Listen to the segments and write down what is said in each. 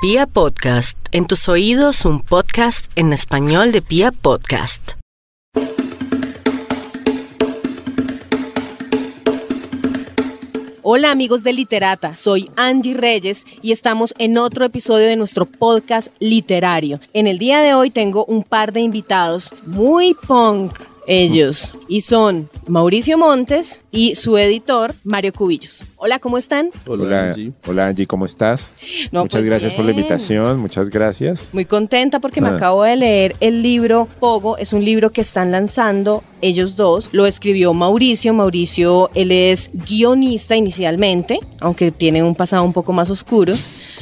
Pia Podcast, en tus oídos un podcast en español de Pia Podcast. Hola amigos de Literata, soy Angie Reyes y estamos en otro episodio de nuestro podcast literario. En el día de hoy tengo un par de invitados muy punk ellos y son Mauricio Montes y su editor Mario Cubillos. Hola, ¿cómo están? Hola, Angie. Hola Angie, ¿cómo estás? No, muchas pues gracias por la invitación, muchas gracias. Muy contenta porque me Ah. acabo de leer el libro Pogo. Es un libro que están lanzando ellos dos. Lo escribió Mauricio. Mauricio, él es guionista inicialmente, aunque tiene un pasado un poco más oscuro,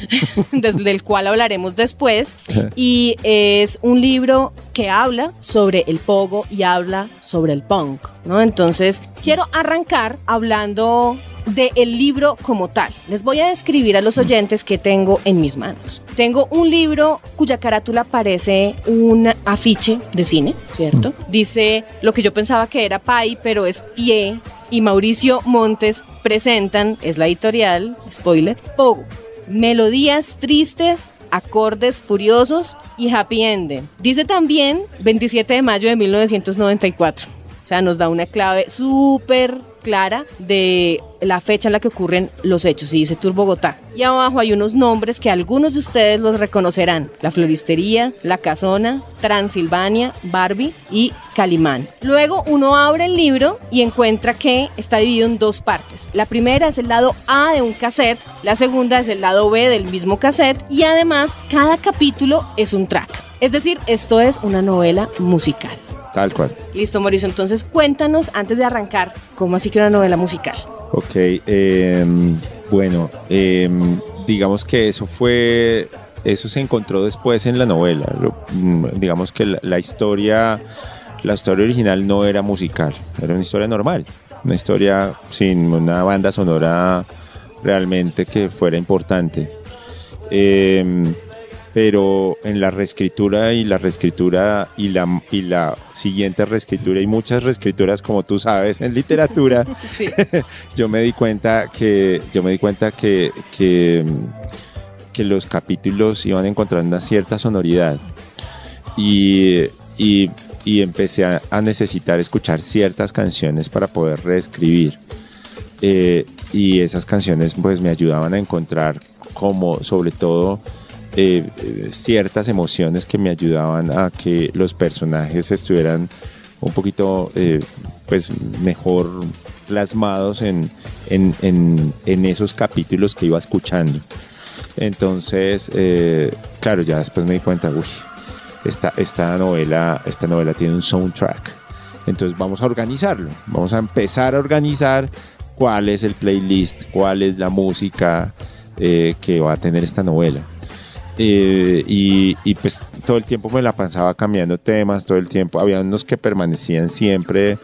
desde el cual hablaremos después. Y es un libro que habla sobre el Pogo y habla sobre el punk, ¿no? Entonces, quiero arrancar hablando del libro como tal. Les voy a describir a los oyentes que tengo en mis manos. Tengo un libro cuya carátula parece un afiche de cine, ¿cierto? Dice lo que yo pensaba que era Pai, pero es Pie. Y Mauricio Montes presentan, es la editorial, spoiler, Pogo. Melodías tristes, acordes furiosos y happy ending. Dice también 27 de mayo de 1994. O sea, nos da una clave súper clara de la fecha en la que ocurren los hechos. Y dice Tour Bogotá. Y abajo hay unos nombres que algunos de ustedes los reconocerán. La Floristería, La Casona, Transilvania, Barbie y Calimán. Luego uno abre el libro y encuentra que está dividido en dos partes. La primera es el lado A de un cassette, la segunda es el lado B del mismo cassette y además cada capítulo es un track. Es decir, esto es una novela musical. Tal cual. Listo, Mauricio. Entonces cuéntanos, antes de arrancar, ¿cómo así que una novela musical? Ok, em, bueno, em, digamos que eso fue, eso se encontró después en la novela. Mm, digamos que la, la historia, la historia original no era musical, era una historia normal, una historia sin una banda sonora realmente que fuera importante. Em, pero en la reescritura y la reescritura y la, y la siguiente reescritura y muchas reescrituras como tú sabes en literatura Sí. yo me di cuenta que yo me di cuenta que, que, que los capítulos iban encontrando una cierta sonoridad y, y, y empecé a, a necesitar escuchar ciertas canciones para poder reescribir Eh, y esas canciones pues me ayudaban a encontrar como sobre todo eh, eh, ciertas emociones que me ayudaban a que los personajes estuvieran un poquito eh, pues mejor plasmados en, en, en- esos capítulos que iba escuchando. Entonces, claro, ya después me di cuenta, uy, esta, esta, novela, esta novela tiene un soundtrack. Entonces vamos a organizarlo, vamos a empezar a organizar cuál es el playlist, cuál es la música que va a tener esta novela. Eh, y, pues todo el tiempo me la pasaba cambiando temas, todo el tiempo. Había unos que permanecían siempre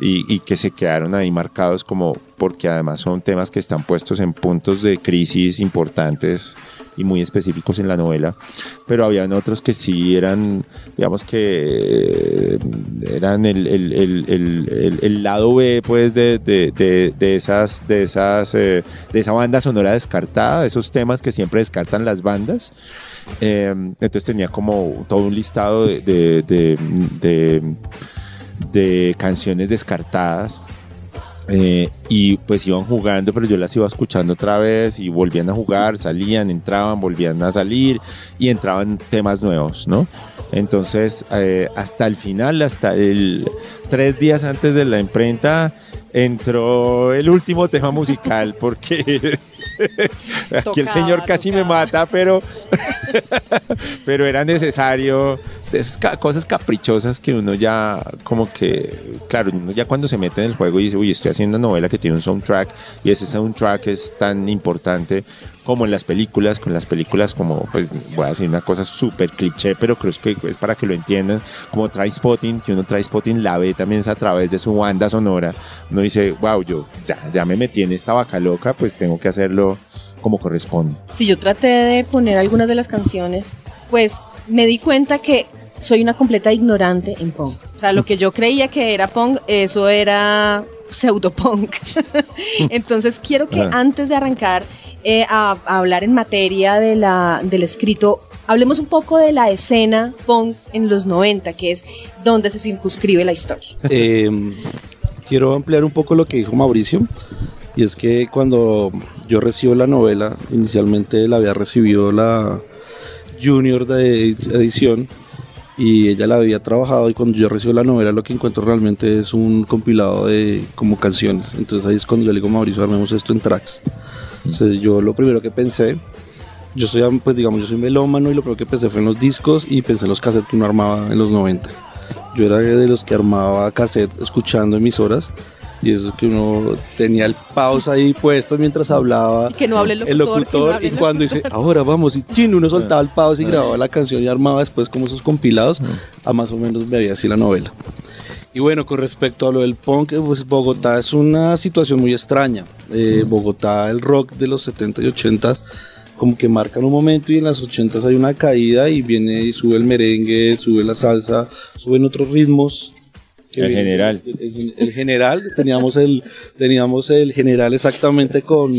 y, y que se quedaron ahí marcados como porque además son temas que están puestos en puntos de crisis importantes y muy específicos en la novela. Pero habían otros que sí eran, digamos que eh, eran el, el, el, el, lado B pues de, de, de, de esas, de esas, eh, de esa banda sonora descartada, esos temas que siempre descartan las bandas. Eh, entonces tenía como todo un listado de- de canciones descartadas. Eh, y pues iban jugando, pero yo las iba escuchando otra vez y volvían a jugar, salían, entraban, volvían a salir y entraban temas nuevos, ¿no? Entonces, eh, hasta el final, hasta el tres días antes de la imprenta, entró el último tema musical, porque aquí el señor casi me mata, pero, pero era necesario. Esas cosas caprichosas que uno ya, como que, claro, uno ya cuando se mete en el juego y dice, uy, estoy haciendo una novela que tiene un soundtrack y ese soundtrack es tan importante como en las películas, con las películas como, pues voy a decir una cosa súper cliché, pero creo que es para que lo entiendan, como Spotting, que uno Spotting la ve también es a través de su banda sonora, uno dice, wow, yo ya, ya me metí en esta vaca loca, pues tengo que hacerlo como corresponde. Si yo traté de poner algunas de las canciones, pues me di cuenta que soy una completa ignorante en punk. O sea, lo que yo creía que era punk, eso era pseudopunk. Entonces quiero que antes de arrancar eh, a, a hablar en materia de la, del escrito, hablemos un poco de la escena punk en los 90, que es donde se circunscribe la historia. Eh, quiero ampliar un poco lo que dijo Mauricio, y es que cuando yo recibo la novela, inicialmente la había recibido la Junior de edición, y ella la había trabajado y cuando yo recibo la novela lo que encuentro realmente es un compilado de como canciones entonces ahí es cuando yo le digo Mauricio armemos esto en tracks entonces yo lo primero que pensé yo soy pues digamos yo soy melómano y lo primero que pensé fue en los discos y pensé en los cassettes que uno armaba en los 90 yo era de los que armaba cassette escuchando emisoras y eso que uno tenía el pausa ahí puesto mientras hablaba Y que no hable el el locutor, locutor que no hable y el cuando dice ahora vamos y chin uno soltaba el pause y grababa la canción y armaba después como esos compilados a más o menos me había así la novela y bueno con respecto a lo del punk pues Bogotá es una situación muy extraña. Eh, Bogotá el rock de los 70 y 80 como que marcan un momento y en las 80 hay una caída y viene y sube el merengue sube la salsa suben otros ritmos El viene- general. el, el- el general, teníamos el, teníamos el general exactamente con,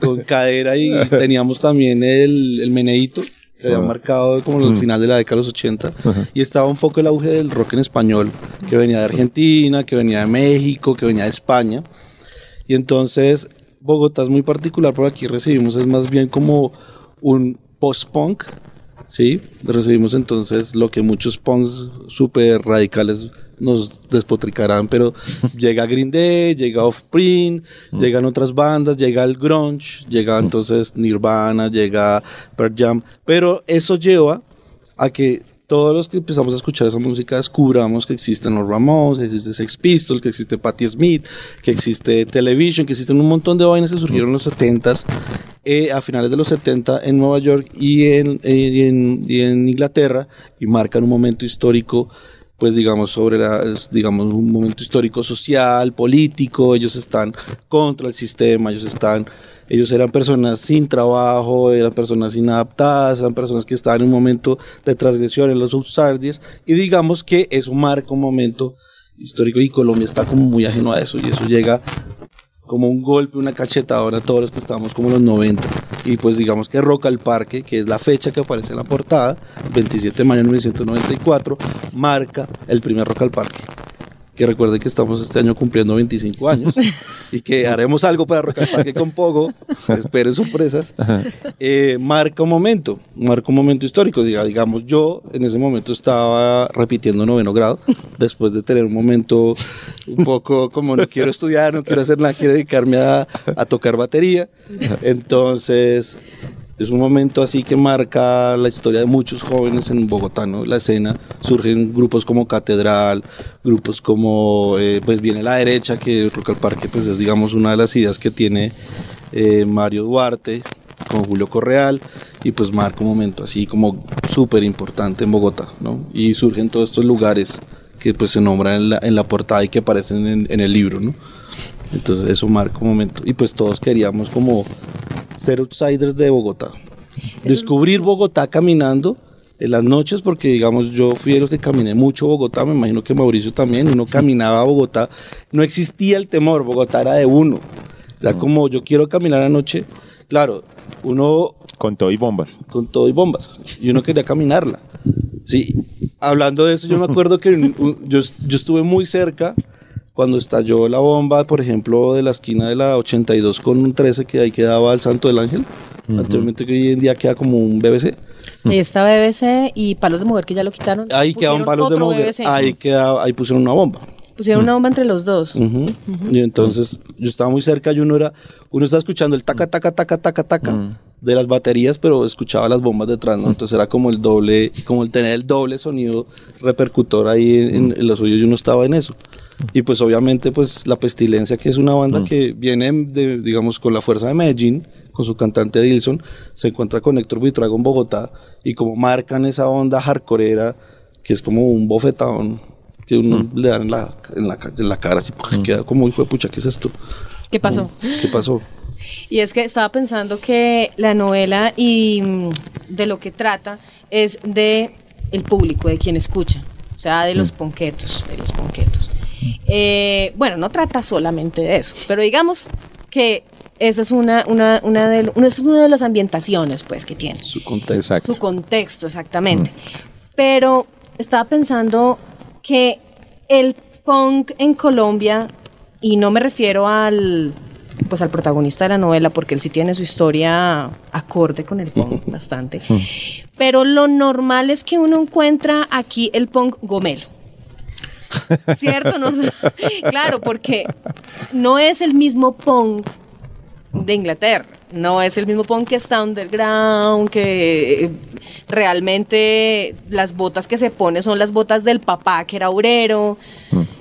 con cadera y teníamos también el, el meneíto que había marcado como el final de la década de los 80 y estaba un poco el auge del rock en español que venía de Argentina, que venía de México, que venía de España. Y entonces Bogotá es muy particular porque aquí recibimos es más bien como un post-punk Sí, recibimos entonces lo que muchos punks súper radicales nos despotricarán, pero llega Green Day, llega Offspring, llegan otras bandas, llega el grunge, llega entonces Nirvana, llega Pearl Jam, pero eso lleva a que todos los que empezamos a escuchar esa música descubramos que existen los Ramones, que existe Sex Pistols, que existe Patti Smith, que existe Television, que existen un montón de vainas que surgieron en los 70s, eh, a finales de los 70 en Nueva York y en, y en, y en Inglaterra y marcan un momento histórico pues digamos sobre la, digamos un momento histórico social, político, ellos están contra el sistema, ellos están ellos eran personas sin trabajo, eran personas inadaptadas, eran personas que estaban en un momento de transgresión en los outsiders y digamos que eso marca un momento histórico y Colombia está como muy ajeno a eso y eso llega como un golpe, una cachetadora a todos los que estamos como en los 90. Y pues digamos que Rock al Parque, que es la fecha que aparece en la portada, 27 de mayo de 1994, marca el primer Rock al Parque. Que recuerden que estamos este año cumpliendo 25 años y que haremos algo para Rock al Parque con Pogo, esperen sorpresas. Eh, marca un momento, marca un momento histórico. Diga, digamos, yo en ese momento estaba repitiendo noveno grado, después de tener un momento un poco como no quiero estudiar, no quiero hacer nada, quiero dedicarme a, a tocar batería. Entonces, es un momento así que marca la historia de muchos jóvenes en Bogotá, ¿no? La escena, surgen grupos como Catedral, grupos como, eh, pues viene la derecha, que Rock al Parque, pues es digamos una de las ideas que tiene eh, Mario Duarte con Julio Correal y pues marca un momento así como súper importante en Bogotá, ¿no? Y surgen todos estos lugares que pues se nombran en la, portada y que aparecen en, en el libro, ¿no? Entonces eso marca un momento y pues todos queríamos como ser outsiders de Bogotá. Descubrir Bogotá caminando en las noches, porque digamos yo fui los que caminé mucho Bogotá, me imagino que Mauricio también, uno caminaba a Bogotá, no existía el temor, Bogotá era de uno, era como yo quiero caminar anoche, claro, uno Con todo y bombas. con todo y bombas. Y uno quería caminarla. Sí, hablando de eso, yo me acuerdo que un- un- yo, yo estuve muy cerca cuando estalló la bomba, por ejemplo, de la esquina de la 82 con un 13 que ahí quedaba el Santo del Ángel. Anteriormente que hoy en día queda como un BBC. Ahí está BBC y Palos de Mujer que ya lo quitaron. Ahí quedaban palos de mujer. BBC. Ahí, quedaba, ahí pusieron una bomba. Pusieron una bomba entre los dos. Y entonces yo estaba muy cerca y uno era, uno estaba escuchando el taca, taca, taca, taca, taca de las baterías, pero escuchaba las bombas detrás, ¿no? Entonces era como el doble, como el tener el doble sonido repercutor ahí en, en los oídos y uno estaba en eso. Y pues obviamente pues La Pestilencia, que es una banda que viene de, digamos, con la fuerza de Medellín, con su cantante Dilson, se encuentra con Héctor Buitrago en Bogotá y como marcan esa onda hardcoreera, que es como un bofetón que uno le dan en la, en la, ca- en la cara, así, queda como, hijo de pucha, ¿qué es esto? ¿Qué pasó? ¿Qué pasó? Y es que estaba pensando que la novela y mm, de lo que trata es de el público, de quien escucha, o sea, de los ponquetos, de los ponquetos. Eh, bueno, no trata solamente de eso, pero digamos que esa es una, una, una de, una, esa es una de las ambientaciones pues que tiene. Su contexto. Exacto. Su contexto, exactamente. Pero estaba pensando que el punk en Colombia, y no me refiero al pues al protagonista de la novela, porque él sí tiene su historia acorde con el punk bastante. Pero lo normal es que uno encuentra aquí el punk gomelo. ¿Cierto? No. Claro, porque no es el mismo punk de Inglaterra. No es el mismo punk que está underground, que eh, realmente las botas que se pone son las botas del papá que era obrero,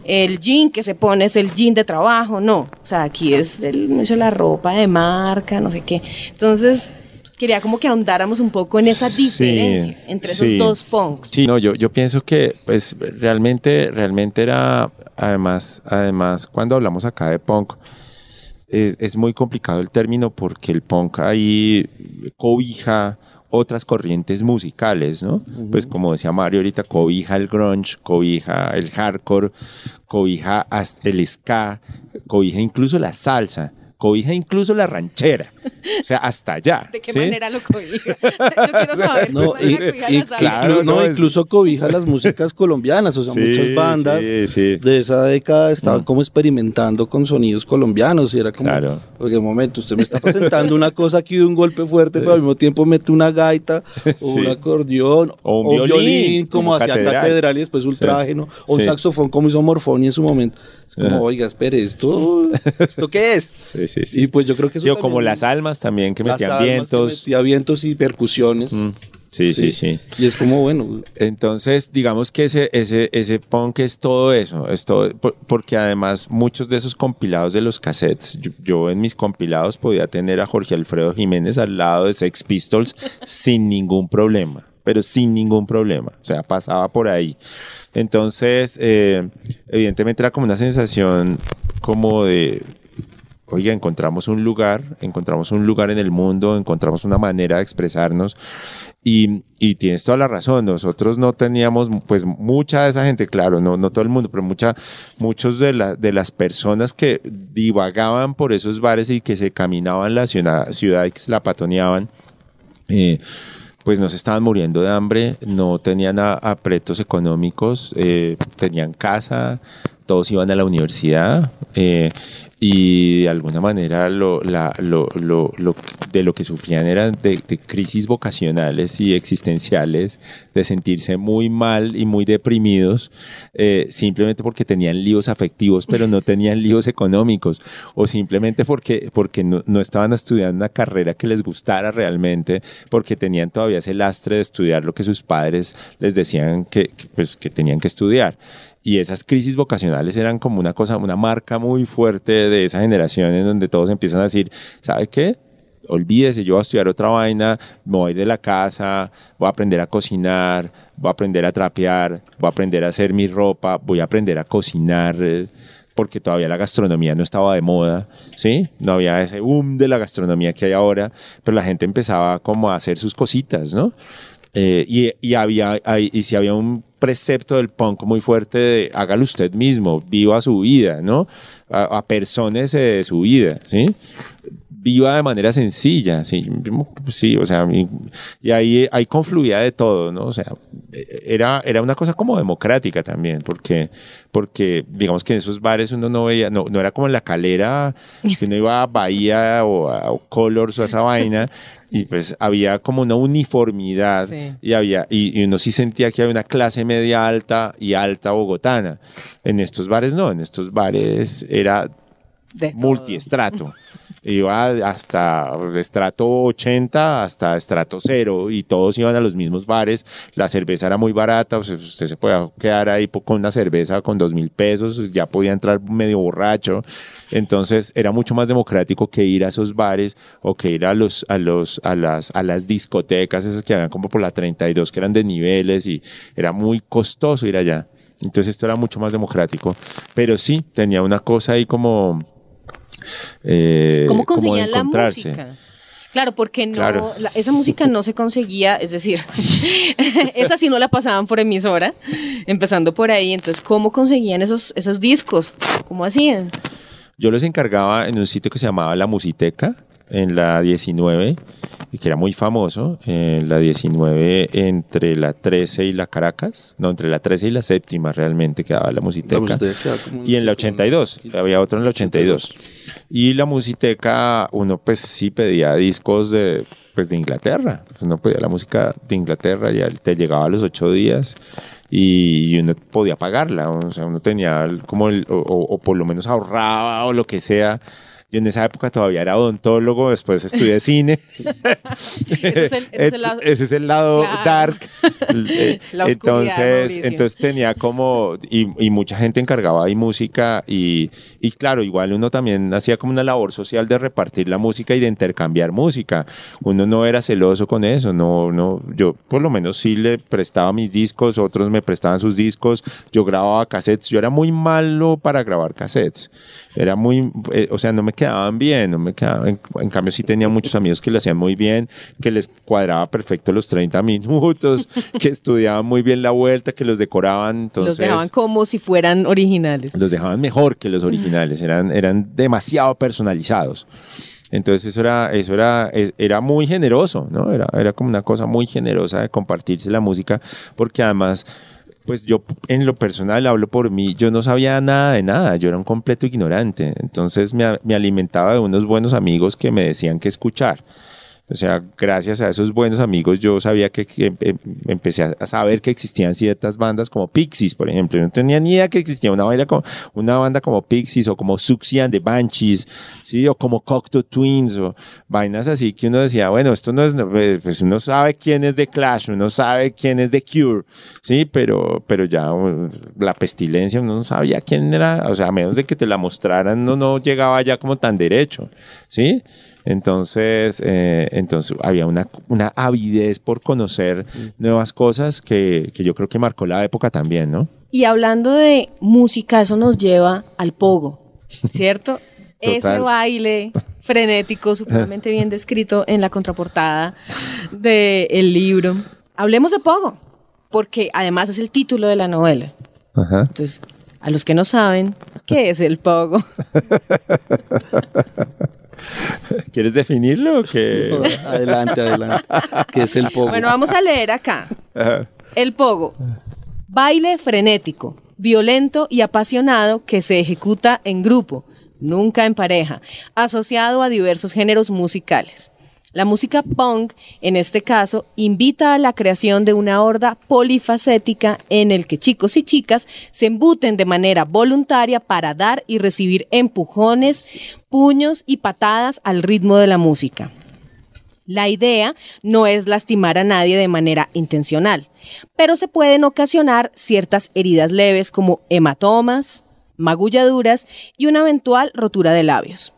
el jean que se pone es el jean de trabajo, no. O sea, aquí es el, la ropa de marca, no sé qué. Entonces, quería como que ahondáramos un poco en esa Sí, diferencia entre esos sí. dos punks. Sí, no, yo, yo pienso que pues realmente, realmente era, además, además, cuando hablamos acá de punk, es, es muy complicado el término porque el punk ahí cobija otras corrientes musicales, ¿no? Pues como decía Mario ahorita, cobija el grunge, cobija el hardcore, cobija el ska, cobija incluso la salsa, cobija incluso la ranchera, o sea, hasta allá. ¿De qué ¿sí? manera lo cobija? Yo quiero saber. No, no, es- incluso cobija las músicas colombianas, o sea, Sí, muchas bandas sí, sí. de esa década estaban como experimentando con sonidos colombianos y era como, Claro. porque un momento, usted me está presentando una cosa aquí de un golpe fuerte, pero al mismo tiempo mete una gaita o Sí. un acordeón O un violín, como como hacía catedral. catedral. y después ultrágeno, o un Sí. saxofón como hizo Morfoni en su momento. Es como, oiga, espere, ¿esto, ¿esto qué es? Sí, sí, sí. Y pues yo creo que eso Sí, o como las almas también que metían almas que vientos. metía vientos y percusiones. Mm, Sí, sí, sí. Y es como, bueno, Entonces, digamos que ese, ese, ese punk es todo eso, es todo, por- porque además muchos de esos compilados de los cassettes, yo, yo en mis compilados podía tener a Jorge Alfredo Jiménez al lado de Sex Pistols sin ningún problema, pero sin ningún problema, o sea, pasaba por ahí. Entonces, eh, evidentemente era como una sensación como de, oiga, encontramos un lugar, encontramos un lugar en el mundo, encontramos una manera de expresarnos y, y tienes toda la razón, nosotros no teníamos pues mucha de esa gente, claro, no, todo el mundo, pero mucha, muchos de, la, de las personas que divagaban por esos bares y que se caminaban la ciudad, ciudad y que se la patoneaban, eh, pues no se estaban muriendo de hambre, no tenían apretos económicos, eh, tenían casa, todos iban a la universidad eh, y de alguna manera lo, la- lo- lo- lo- de lo que sufrían eran de, de crisis vocacionales y existenciales, de sentirse muy mal y muy deprimidos, eh, simplemente porque tenían líos afectivos, pero no tenían líos económicos, o simplemente porque, porque no, no estaban estudiando una carrera que les gustara realmente, porque tenían todavía ese lastre de estudiar lo que sus padres les decían que, que, pues, que tenían que estudiar. Y esas crisis vocacionales eran como una cosa, una marca muy fuerte de esa generación en donde todos empiezan a decir, ¿sabe qué? olvídese, yo voy a estudiar otra vaina, me voy de la casa, voy a aprender a cocinar, voy a aprender a trapear, voy a aprender a hacer mi ropa, voy a aprender a cocinar, eh, porque todavía la gastronomía no estaba de moda, ¿sí? No había ese boom de la gastronomía que hay ahora, pero la gente empezaba como a hacer sus cositas, ¿no? Eh, y, y había, y si había un precepto del punk muy fuerte de hágalo usted mismo, viva su vida, ¿no? A, apersónese de su vida, ¿sí? Viva de manera sencilla, ¿sí? Sí, o sea, y, ahí, ahí confluía de todo, ¿no? O sea, eh, era, era una cosa como democrática también, porque, porque digamos que en esos bares uno no veía, no, no era como en la calera, que uno iba a Bahía o a o Colors o a esa vaina, y pues había como una uniformidad Sí. y había y, y uno sí sentía que había una clase media alta y alta bogotana. En estos bares no, en estos bares era Multiestrato. Iba hasta estrato 80 hasta estrato 0 y todos iban a los mismos bares. La cerveza era muy barata, usted se podía quedar ahí con una cerveza con dos mil pesos, ya podía entrar medio borracho. Entonces era mucho más democrático que ir a esos bares o que ir a los a los a las a las discotecas esas que habían como por la 32 que eran de niveles y era muy costoso ir allá. Entonces esto era mucho más democrático, pero sí tenía una cosa ahí como eh, ¿Cómo conseguían la música? Claro, porque no, Claro. la- esa música no se conseguía, es decir, esa sí no la pasaban por emisora, empezando por ahí. Entonces, ¿cómo conseguían esos, esos discos? ¿Cómo hacían? Yo los encargaba en un sitio que se llamaba La Musiteca, en la 19, que era muy famoso, en la 19 entre la 13 y la Caracas, no, entre la 13 y la séptima realmente quedaba la Musiteca. La Musiteca y en la un- 82, había otro en la 82. Y la Musiteca, uno pues sí pedía discos de, pues, de Inglaterra, pues, uno pedía la música de Inglaterra, ya te llegaba a los ocho días y uno podía pagarla, o sea, uno tenía como el, o, o- o por lo menos ahorraba o lo que sea. Yo en esa época todavía era odontólogo, después estudié cine. Ese es el- ese es el lado- Ese es el lado Claro. dark. La entonces, Mauricio. entonces tenía como, y, y mucha gente encargaba ahí música y, y claro, igual uno también hacía como una labor social de repartir la música y de intercambiar música. Uno no era celoso con eso, no, no, yo por lo menos sí le prestaba mis discos, otros me prestaban sus discos, yo grababa cassettes, yo era muy malo para grabar cassettes, era muy, eh, o sea, no me quedaban bien, no me quedaban, en, en cambio sí tenía muchos amigos que lo hacían muy bien, que les cuadraba perfecto los 30 minutos, que estudiaban muy bien la vuelta, que los decoraban, entonces los dejaban como si fueran originales. los dejaban mejor que los originales, eran, eran demasiado personalizados. Entonces eso era, eso era, era muy generoso, ¿no? Era, era como una cosa muy generosa de compartirse la música, porque además, pues yo en lo personal hablo por mí, yo no sabía nada de nada, yo era un completo ignorante. Entonces me, me alimentaba de unos buenos amigos que me decían qué escuchar. O sea, gracias a esos buenos amigos yo sabía que, em- em- empecé a, saber que existían ciertas bandas como Pixies, por ejemplo. Yo no tenía ni idea que existía una, banda como, una banda como Pixies o como Suxian de Banshees, ¿sí? O como Cocteau Twins o vainas así que uno decía, bueno, esto no es, pues pues uno sabe quién es de Clash, uno sabe quién es de Cure, ¿sí? Pero, pero ya uh, la pestilencia uno no sabía quién era, o sea, a menos de que te la mostraran, no, no llegaba ya como tan derecho, ¿sí? Entonces, eh, entonces había una, una avidez por conocer nuevas cosas que, que yo creo que marcó la época también, ¿no? Y hablando de música, eso nos lleva al pogo, ¿cierto? Ese baile frenético, supremamente bien descrito en la contraportada del libro. Hablemos de pogo, porque además es el título de la novela. Ajá. Entonces, a los que no saben, ¿qué es el pogo? ¿Quieres definirlo o qué? Adelante, adelante. Que es el pogo. Bueno, vamos a leer acá. Ajá. El pogo. Baile frenético, violento y apasionado que se ejecuta en grupo, nunca en pareja, asociado a diversos géneros musicales. La música punk, en este caso, invita a la creación de una horda polifacética en el que chicos y chicas se embuten de manera voluntaria para dar y recibir empujones, puños y patadas al ritmo de la música. La idea no es lastimar a nadie de manera intencional, pero se pueden ocasionar ciertas heridas leves como hematomas, magulladuras y una eventual rotura de labios.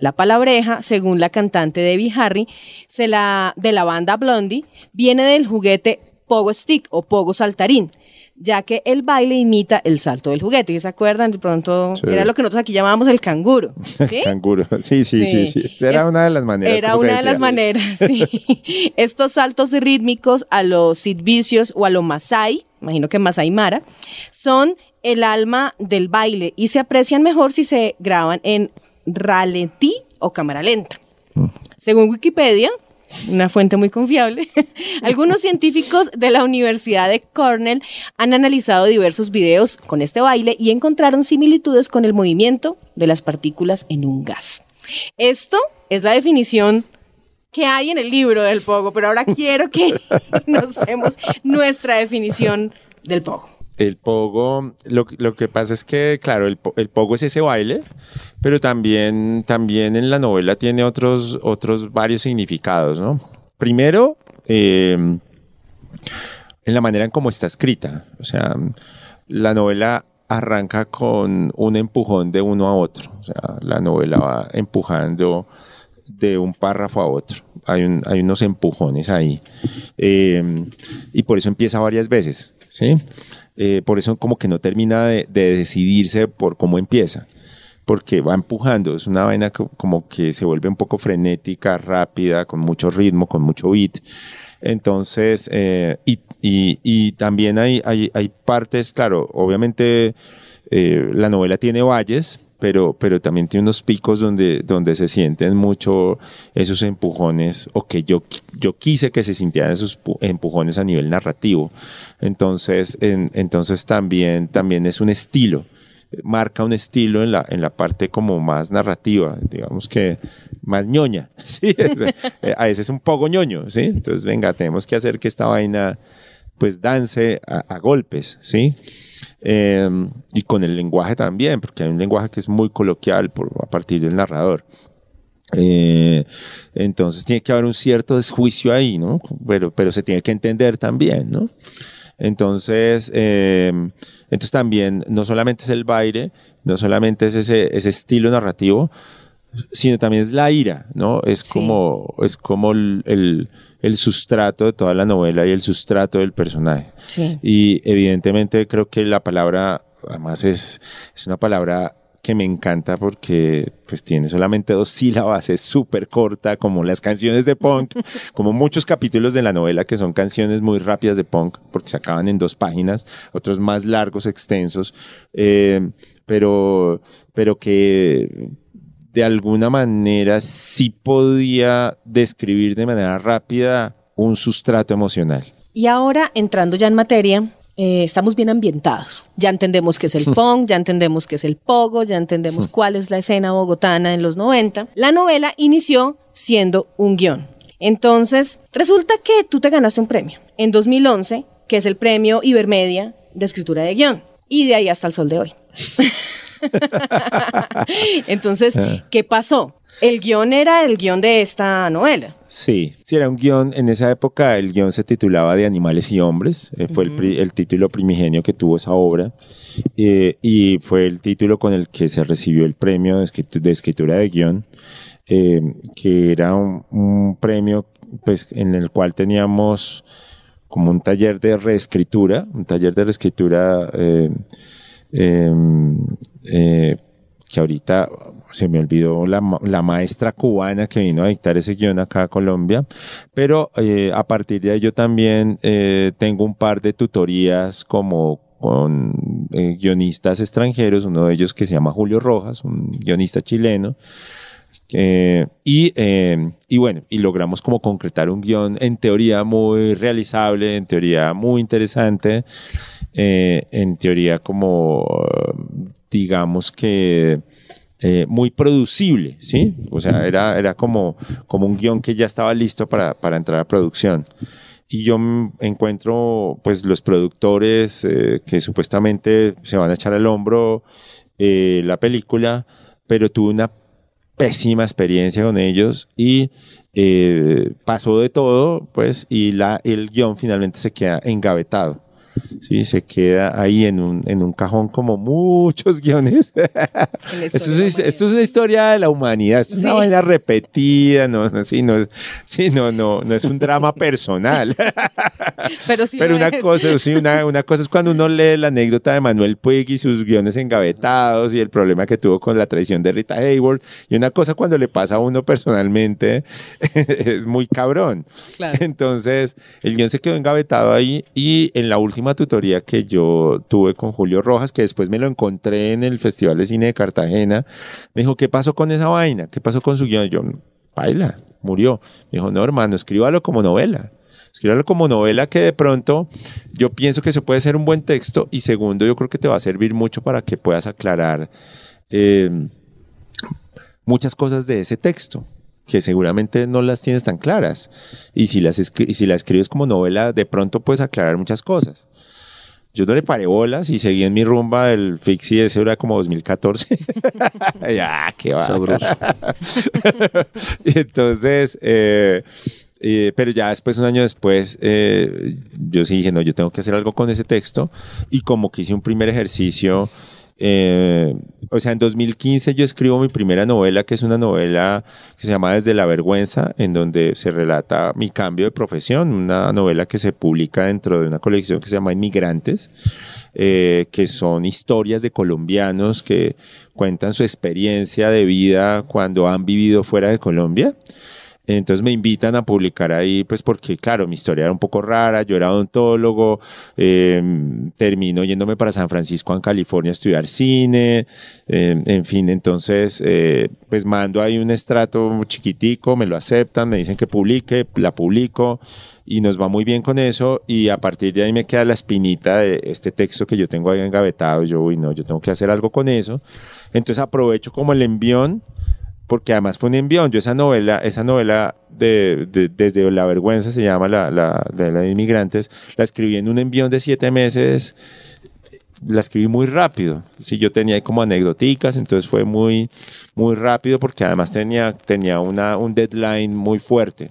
La palabreja, según la cantante Debbie Harry, se la, de la banda Blondie, viene del juguete Pogo Stick o Pogo Saltarín, ya que el baile imita el salto del juguete. ¿Se acuerdan? De pronto Sí. era lo que nosotros aquí llamábamos el canguro. ¿sí? Canguro. Sí, sí, sí, sí. Era Es- una de las maneras. Era una de las maneras, sí. Estos saltos rítmicos a los sidvicios o a lo masai, imagino que masai mara, son el alma del baile y se aprecian mejor si se graban en ralentí o cámara lenta. Según Wikipedia, una fuente muy confiable, algunos científicos de la Universidad de Cornell han analizado diversos videos con este baile y encontraron similitudes con el movimiento de las partículas en un gas. Esto es la definición que hay en el libro del pogo, pero ahora quiero que nos demos nuestra definición del pogo. El pogo, lo, que pasa es que, claro, el, po- el pogo es ese baile, pero también, también en la novela tiene otros, otros varios significados, ¿no? Primero, eh, en la manera en cómo está escrita. O sea, la novela arranca con un empujón de uno a otro. O sea, la novela va empujando de un párrafo a otro. Hay, un- hay unos empujones ahí. Eh, y por eso empieza varias veces, ¿sí? Eh, por eso como que no termina de, de decidirse por cómo empieza. Porque va empujando, es una vaina co- como que se vuelve un poco frenética, rápida, con mucho ritmo, con mucho beat. Entonces, eh, y, también hay, hay, hay partes, claro, obviamente eh, la novela tiene valles, pero, pero también tiene unos picos donde, donde se sienten mucho esos empujones, o que yo, yo quise que se sintieran esos empujones a nivel narrativo. Entonces, entonces también, también es un estilo marca un estilo en la, en la parte como más narrativa, digamos que más ñoña, ¿sí? a veces es un poco ñoño, ¿sí? Entonces, venga, tenemos que hacer que esta vaina pues dance a, golpes, ¿sí? Em, y con el lenguaje también, porque hay un lenguaje que es muy coloquial a partir del narrador. Eh, entonces tiene que haber un cierto desjuicio ahí, ¿no? Pero, pero se tiene que entender también, ¿no? Entonces, em, entonces también no solamente es el baile, no solamente es ese, ese estilo narrativo, sino también es la ira, ¿no? Es como, es como el, el, sustrato de toda la novela y el sustrato del personaje. Sí. Y evidentemente creo que la palabra, además es, es una palabra que me encanta porque pues tiene solamente dos sílabas, es súper corta, como las canciones de punk, como muchos capítulos de la novela que son canciones muy rápidas de punk, porque se acaban en dos páginas, otros más largos, extensos, eh, pero, pero que de alguna manera sí podía describir de manera rápida un sustrato emocional. Y ahora, entrando ya en materia, eh, estamos bien ambientados. Ya entendemos qué es el punk, ya entendemos qué es el pogo, ya entendemos cuál es la escena bogotana en los 90. La novela inició siendo un guion. Entonces, resulta que tú te ganaste un premio en 2011, que es el premio Ibermedia de escritura de guion. Y de ahí hasta el sol de hoy. Entonces, ah. ¿qué pasó? El guion era el guion de esta novela. Sí, sí, era un guion. En esa época el guion se titulaba De Animales y Hombres. Eh, fue el, título primigenio que tuvo esa obra. Eh, y fue el título con el que se recibió el premio de, escritura de guion, eh, que era un, premio pues, en el cual teníamos como un taller de reescritura, un taller de reescritura que ahorita se me olvidó la, maestra cubana que vino a dictar ese guion acá a Colombia, pero eh, a partir de ahí yo también eh, tengo un par de tutorías como con eh, guionistas extranjeros, uno de ellos que se llama Julio Rojas, un guionista chileno, y, y, bueno, y logramos como concretar un guion en teoría muy realizable, en teoría muy interesante, en teoría como digamos que eh, muy producible, ¿sí? O sea, era, era como, como un guion que ya estaba listo para, para entrar a producción. Y yo encuentro, pues, los productores eh, que supuestamente se van a echar al hombro eh, la película, pero tuve una pésima experiencia con ellos y pasó de todo, pues, y la, el guion finalmente se queda engavetado. Sí, se queda ahí en un, en un cajón como muchos guiones. esto, es, esto, es, una historia de la humanidad, es una vaina repetida, no, no, sí, no, sí, no, no, no es un drama personal. Pero, sí Pero una, cosa, sí, una, una cosa es cuando uno lee la anécdota de Manuel Puig y sus guiones engavetados y el problema que tuvo con la traición de Rita Hayworth, y una cosa cuando le pasa a uno personalmente es muy cabrón. Entonces, el guion se quedó engavetado ahí y en la última tutoría que yo tuve con Julio Rojas, que después me lo encontré en el Festival de Cine de Cartagena, me dijo, ¿qué pasó con esa vaina? ¿Qué pasó con su guion? Yo, baila, murió. Me dijo, no, hermano, escríbalo como novela. Escríbalo como novela que de pronto yo pienso que se puede ser un buen texto y segundo, yo creo que te va a servir mucho para que puedas aclarar eh, muchas cosas de ese texto que seguramente no las tienes tan claras. Y si las, y si las escribes como novela, de pronto puedes aclarar muchas cosas. Yo no le paré bolas y seguí en mi rumba del Fixie, ese era como 2014. ya, qué va. entonces, eh, eh, pero ya después, un año después, eh, yo sí dije, no, yo tengo que hacer algo con ese texto. Y como que hice un primer ejercicio eh, o sea, en 2015 yo escribo mi primera novela, que es una novela que se llama Desde la Vergüenza, en donde se relata mi cambio de profesión, una novela que se publica dentro de una colección que se llama Inmigrantes, eh, que son historias de colombianos que cuentan su experiencia de vida cuando han vivido fuera de Colombia. Entonces me invitan a publicar ahí, pues porque, claro, mi historia era un poco rara, yo era odontólogo, eh, termino yéndome para San Francisco, en California, a estudiar cine, eh, en fin, entonces, eh, pues mando ahí un estrato chiquitico, me lo aceptan, me dicen que publique, la publico y nos va muy bien con eso y a partir de ahí me queda la espinita de este texto que yo tengo ahí engavetado, yo, uy, no, yo tengo que hacer algo con eso. Entonces aprovecho como el envión porque además fue un envión. Yo esa novela, esa novela de, desde la vergüenza se llama la, la de la de inmigrantes, la escribí en un envión de siete meses. La escribí muy rápido. Sí, yo tenía como anecdoticas, entonces fue muy, muy rápido porque además tenía, tenía una, un deadline muy fuerte.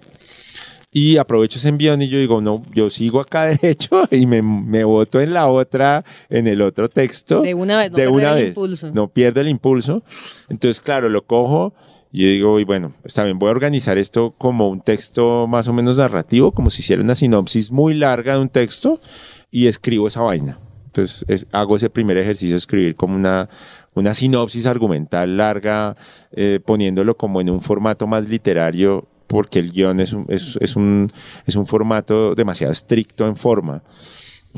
Y aprovecho ese envión y yo digo, no, yo sigo acá derecho y me, me voto en la otra, en el otro texto. De una vez, no de una el vez. impulso. No pierdo el impulso. Entonces, claro, lo cojo yo digo, y bueno, está bien, voy a organizar esto como un texto más o menos narrativo, como si hiciera una sinopsis muy larga de un texto y escribo esa vaina. Entonces es- hago ese primer ejercicio de escribir como una, una sinopsis argumental larga, eh, poniéndolo como en un formato más literario, porque el guion es un, es, es un, es un formato demasiado estricto en forma.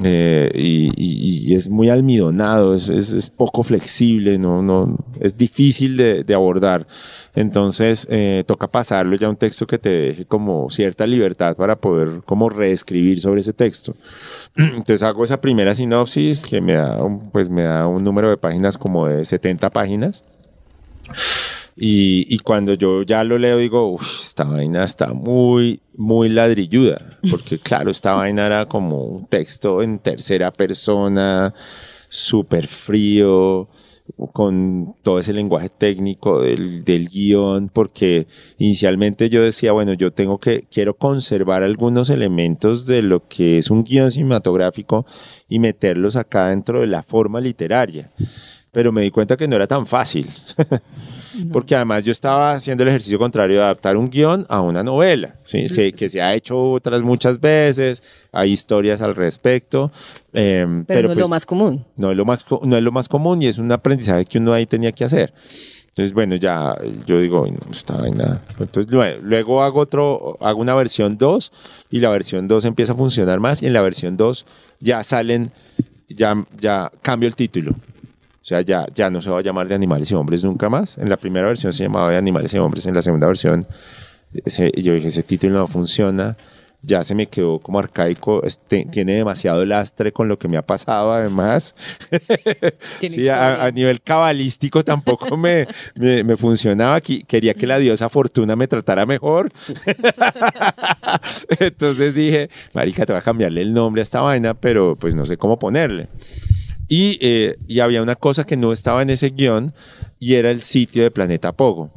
Eh, y, es muy almidonado, es, es- poco flexible, no, no, es difícil de, de abordar. Entonces, eh, toca pasarlo ya a un texto que te deje como cierta libertad para poder como reescribir sobre ese texto. Entonces hago esa primera sinopsis que me da, un- pues me da un número de páginas como de 70 páginas. Y, y cuando yo ya lo leo, digo, "Uf, esta vaina está muy, muy ladrilluda. Porque, claro, esta vaina era como un texto en tercera persona, súper frío, con todo ese lenguaje técnico del, del guion, porque inicialmente yo decía, bueno, yo tengo que, quiero conservar algunos elementos de lo que es un guion cinematográfico y meterlos acá dentro de la forma literaria. Pero me di cuenta que no era tan fácil. Porque además yo estaba haciendo el ejercicio contrario de adaptar un guion a una novela, ¿sí? Se- que se ha hecho otras muchas veces, hay historias al respecto. em, Pero, no es pues, lo más común. no es lo más, no es lo más común y es un aprendizaje que uno ahí tenía que hacer. Entonces, bueno, ya yo digo, "Ay, no, esta vaina". Entonces, lue- luego hago otro, hago una versión 2 y la versión 2 empieza a funcionar más y en la versión 2 ya salen, ya, ya cambio el título. O sea, ya, ya no se va a llamar de animales y hombres nunca más. En la primera versión se llamaba de animales y hombres, en la segunda versión ese- yo dije, ese título no funciona, ya se me quedó como arcaico, este, tiene demasiado lastre con lo que me ha pasado además. Tiene Sí, a, a nivel cabalístico tampoco me, me, me funcionaba. Quería que la diosa Fortuna me tratara mejor. Entonces dije, marica, te voy a cambiarle el nombre a esta vaina, pero pues no sé cómo ponerle. Y, eh, y había una cosa que no estaba en ese guion y era el sitio de Planeta Pogo.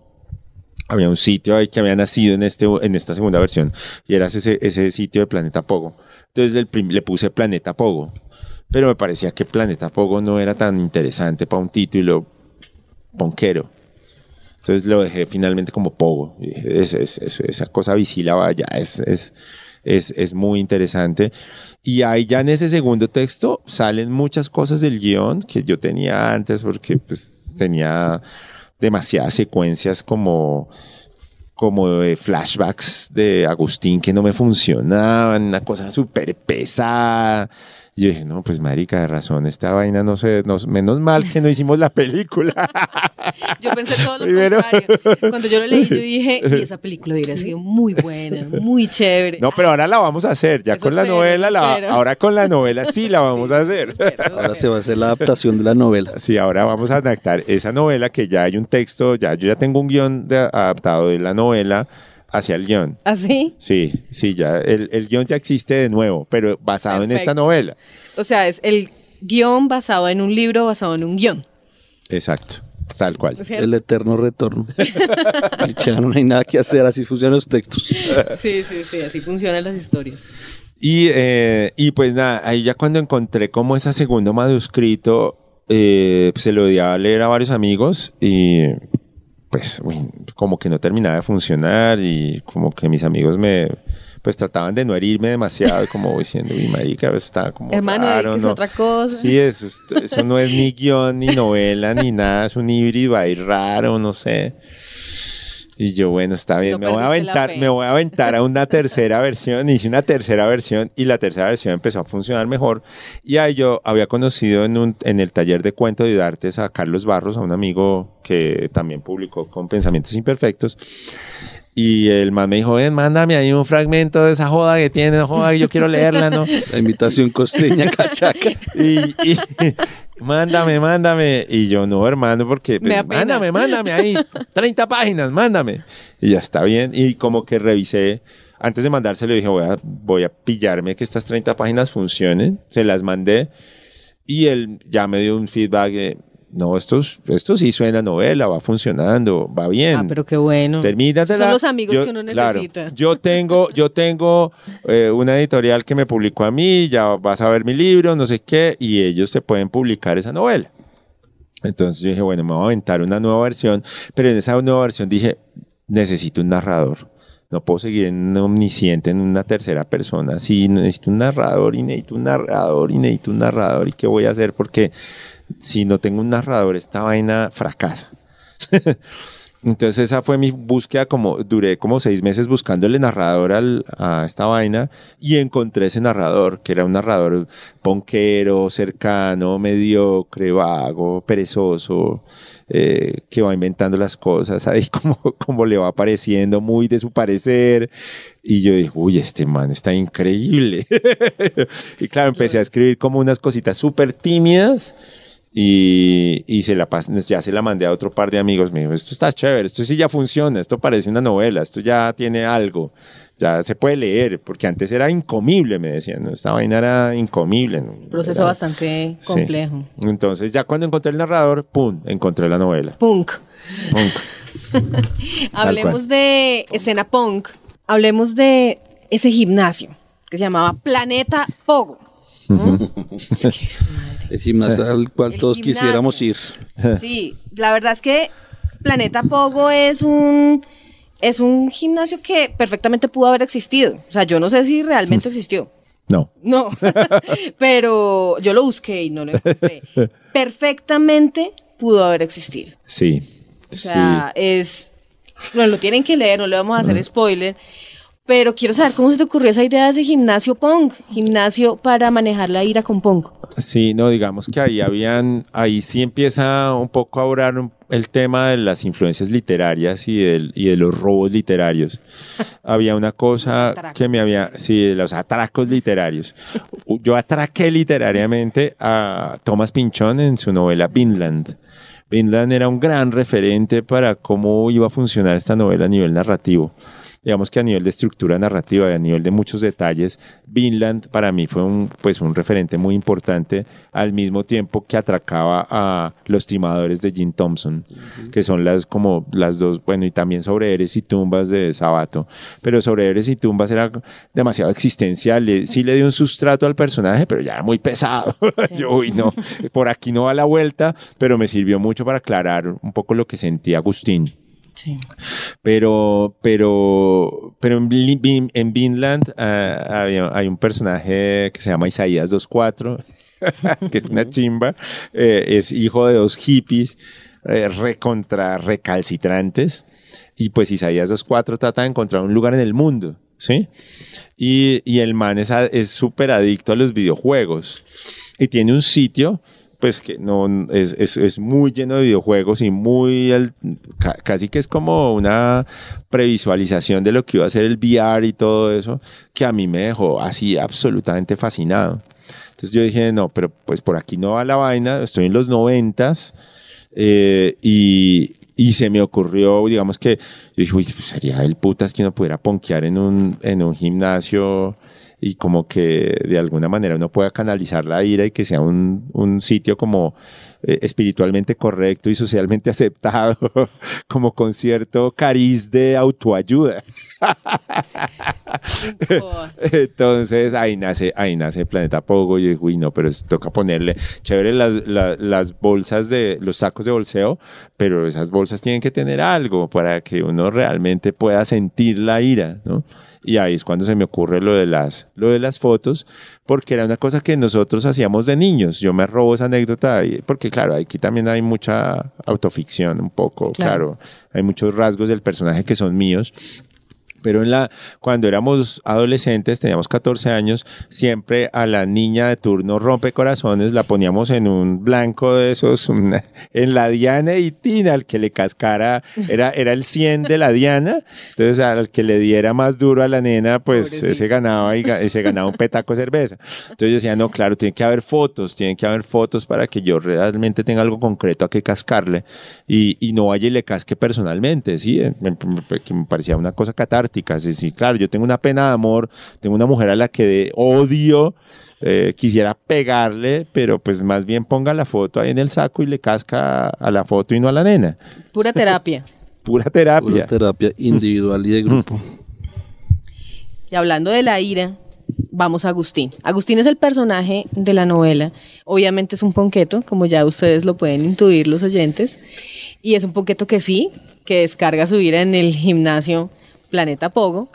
Había un sitio ahí que había nacido en, este, en esta segunda versión y era ese, ese sitio de Planeta Pogo. Entonces le, puse Planeta Pogo. Pero me parecía que Planeta Pogo no era tan interesante para un título ponquero. Entonces lo dejé finalmente como Pogo. Y dije, "Es- es- es- esa cosa visílaba ya es, es, es, muy interesante. Y ahí ya en ese segundo texto salen muchas cosas del guion que yo tenía antes porque pues tenía demasiadas secuencias como como de flashbacks de Agustín que no me funcionaban, una cosa súper pesada. Y yo dije, no, pues marica, de razón, esta vaina no sé, no- menos mal que no hicimos la película. Yo pensé todo lo Primero- contrario. Cuando yo lo leí, yo dije, y esa película hubiera sido muy buena, muy chévere. No, pero ahora la vamos a hacer, ya Eso con la novela, la- ahora con la novela sí la vamos a hacer. Espero, espero. Ahora se va a hacer la adaptación de la novela. Sí, ahora vamos a adaptar esa novela que ya hay un texto, ya yo ya tengo un guion de- adaptado de la novela hacia el guion. ¿Así? Sí, sí, ya el, el guion ya existe de nuevo, pero basado en esta novela. O sea, es el guion basado en un libro basado en un guion. Exacto, tal cual. El eterno retorno. Ya no hay nada que hacer, así funcionan los textos. Sí, sí, sí, así funcionan las historias. Y, eh, y pues nada, ahí ya cuando encontré como ese segundo manuscrito, eh, se lo di a leer a varios amigos y pues uy, como que no terminaba de funcionar y como que mis amigos me pues trataban de no herirme demasiado, como diciendo, uy, marica, eso está como Hermano, raro, que es ¿no?". otra cosa. Sí, eso, es- eso no es ni guion, ni novela, ni nada, es un híbrido ahí raro, no sé. Y yo, bueno, está bien, No me voy a aventar, me voy a aventar a una tercera versión. Hice una tercera versión y la tercera versión empezó a funcionar mejor. Y ahí yo había conocido en, un, en el taller de cuento de artes a Carlos Barros, a un amigo que también publicó con Pensamientos Imperfectos. Y el man me dijo, ven, mándame ahí un fragmento de esa joda que tiene, joda que yo quiero leerla, ¿no? La invitación costeña cachaca. y, y mándame, mándame. Y yo, no, hermano, porque pues, mándame, mándame ahí. 30 páginas, mándame. Y ya está bien. Y como que revisé, antes de mandárselo, dije, voy a, voy a pillarme que estas 30 páginas funcionen. Se las mandé. Y él ya me dio un feedback de, no, esto, esto sí suena novela, va funcionando, va bien. Ah, pero qué bueno. Termínatela. Son los amigos Yo- que uno claro, necesita. yo tengo, yo tengo eh, una editorial que me publicó a mí, ya vas a ver mi libro, no sé qué, y ellos te pueden publicar esa novela. Entonces yo dije, bueno, me voy a aventar una nueva versión, pero en esa nueva versión dije, necesito un narrador. No puedo seguir en un omnisciente, en una tercera persona. Sí, necesito un narrador y necesito un narrador y necesito un narrador. ¿Y qué voy a hacer? Porque si no tengo un narrador, esta vaina fracasa. Entonces esa fue mi búsqueda, como duré como seis meses buscándole narrador al- a esta vaina y encontré ese narrador, que era un narrador ponquero, cercano, mediocre, vago, perezoso, eh, que va inventando las cosas ahí como, como le va apareciendo, muy de su parecer. Y yo dije, uy, este man está increíble. y claro, empecé a escribir como unas cositas súper tímidas. Y, y se la ya se la mandé a otro par de amigos. Me dijo, esto está chévere, esto sí ya funciona, esto parece una novela, esto ya tiene algo, ya se puede leer, porque antes era incomible, me decían, ¿no? esta vaina era incomible. ¿no? Proceso Era- bastante Sí. complejo. Entonces ya cuando encontré el narrador, ¡pum!, encontré la novela. Punk. Pum. Hablemos de escena punk. Hablemos de ese gimnasio que se llamaba Planeta Pogo. El gimnasio al cual El todos gimnasio. quisiéramos ir. Sí, la verdad es que Planeta Pogo es un es un gimnasio que perfectamente pudo haber existido. O sea, yo no sé si realmente existió. No. No, pero yo lo busqué y no lo encontré. Perfectamente pudo haber existido. Sí. O sea, es. Bueno, lo tienen que leer, no le vamos a hacer spoiler. Pero quiero saber cómo se te ocurrió esa idea de ese gimnasio punk. Gimnasio para manejar la ira con punk. Sí, no, digamos que ahí habían, ahí sí empieza un poco a orar el tema de las influencias literarias y, del, y de los robos literarios. Había una cosa que me había, sí, de los atracos literarios. Yo atraqué literariamente a Thomas Pinchón en su novela Vinland. Vinland era un gran referente para cómo iba a funcionar esta novela a nivel narrativo. Digamos que a nivel de estructura narrativa y a nivel de muchos detalles, Vinland para mí fue un, pues, un referente muy importante al mismo tiempo que atracaba a los timadores de Jim Thompson, que son las como las dos, bueno, y también sobre Eres y Tumbas de Sabato. Pero sobre Eres y Tumbas era demasiado existencial, le- sí le dio un sustrato al personaje, pero ya era muy pesado. Sí. Yo, uy, no, por aquí no va la vuelta, pero me sirvió mucho para aclarar un poco lo que sentía Agustín. Sí. Pero, pero, pero en, Vinland ah, hay un personaje que se llama Isaías 24, que es una chimba, eh, es hijo de dos hippies eh, recontra recalcitrantes, y pues Isaías 24 trata de encontrar un lugar en el mundo, ¿sí? Y, y el man es súper adicto a los videojuegos, y tiene un sitio pues que no es, es, es muy lleno de videojuegos y muy al- ca- casi que es como una previsualización de lo que iba a ser el VR y todo eso que a mí me dejó así absolutamente fascinado. Entonces yo dije, no, pero pues por aquí no va la vaina, estoy en los noventas eh, y, y se me ocurrió, digamos que, yo dije, uy, pues sería el putas que uno pudiera ponquear en un, en un gimnasio y como que de alguna manera uno pueda canalizar la ira y que sea un, un sitio como eh, espiritualmente correcto y socialmente aceptado, como con cierto cariz de autoayuda. Entonces ahí nace, ahí nace Planeta Pogo. Y uy, no, pero toca ponerle chévere las, la- las bolsas de los sacos de bolseo, pero esas bolsas tienen que tener algo para que uno realmente pueda sentir la ira, ¿no? Y ahí es cuando se me ocurre lo de las, lo de las fotos, porque era una cosa que nosotros hacíamos de niños. Yo me robo esa anécdota, porque claro, aquí también hay mucha autoficción, un poco, claro. hay muchos rasgos del personaje que son míos, pero en la, cuando éramos adolescentes, teníamos 14 años, siempre a la niña de turno rompe corazones la poníamos en un blanco de esos, en la Diana y Tina, al que le cascara, era, era el 100 de la Diana, entonces al que le diera más duro a la nena, pues se ganaba y, se ganaba un petaco de cerveza. Entonces yo decía, no, claro, tiene que haber fotos, tiene que haber fotos para que yo realmente tenga algo concreto a que cascarle y, y no vaya y le casque personalmente, ¿sí? Me, que me parecía una cosa catártica Sí, claro, yo tengo una pena de amor, tengo una mujer a la que de odio, eh, quisiera pegarle, pero pues más bien ponga la foto ahí en el saco y le casca a la foto y no a la nena. Pura terapia. Pura terapia. Pura terapia individual y de grupo. Y hablando de la ira, vamos a Agustín. Agustín es el personaje de la novela. Obviamente es un ponqueto, como ya ustedes lo pueden intuir los oyentes. Y es un ponqueto que sí, que descarga su ira en el gimnasio Planeta Pogo,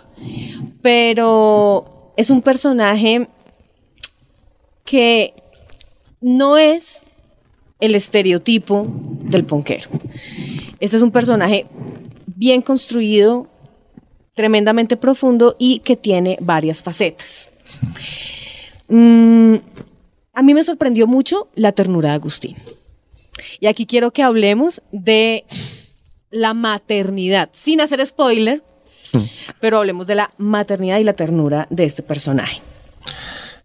pero es un personaje que no es el estereotipo del ponquero. Este es un personaje bien construido, tremendamente profundo y que tiene varias facetas. Mm, a mí me sorprendió mucho la ternura de Agustín. Y aquí quiero que hablemos de la maternidad, sin hacer spoiler, pero hablemos de la maternidad y la ternura de este personaje.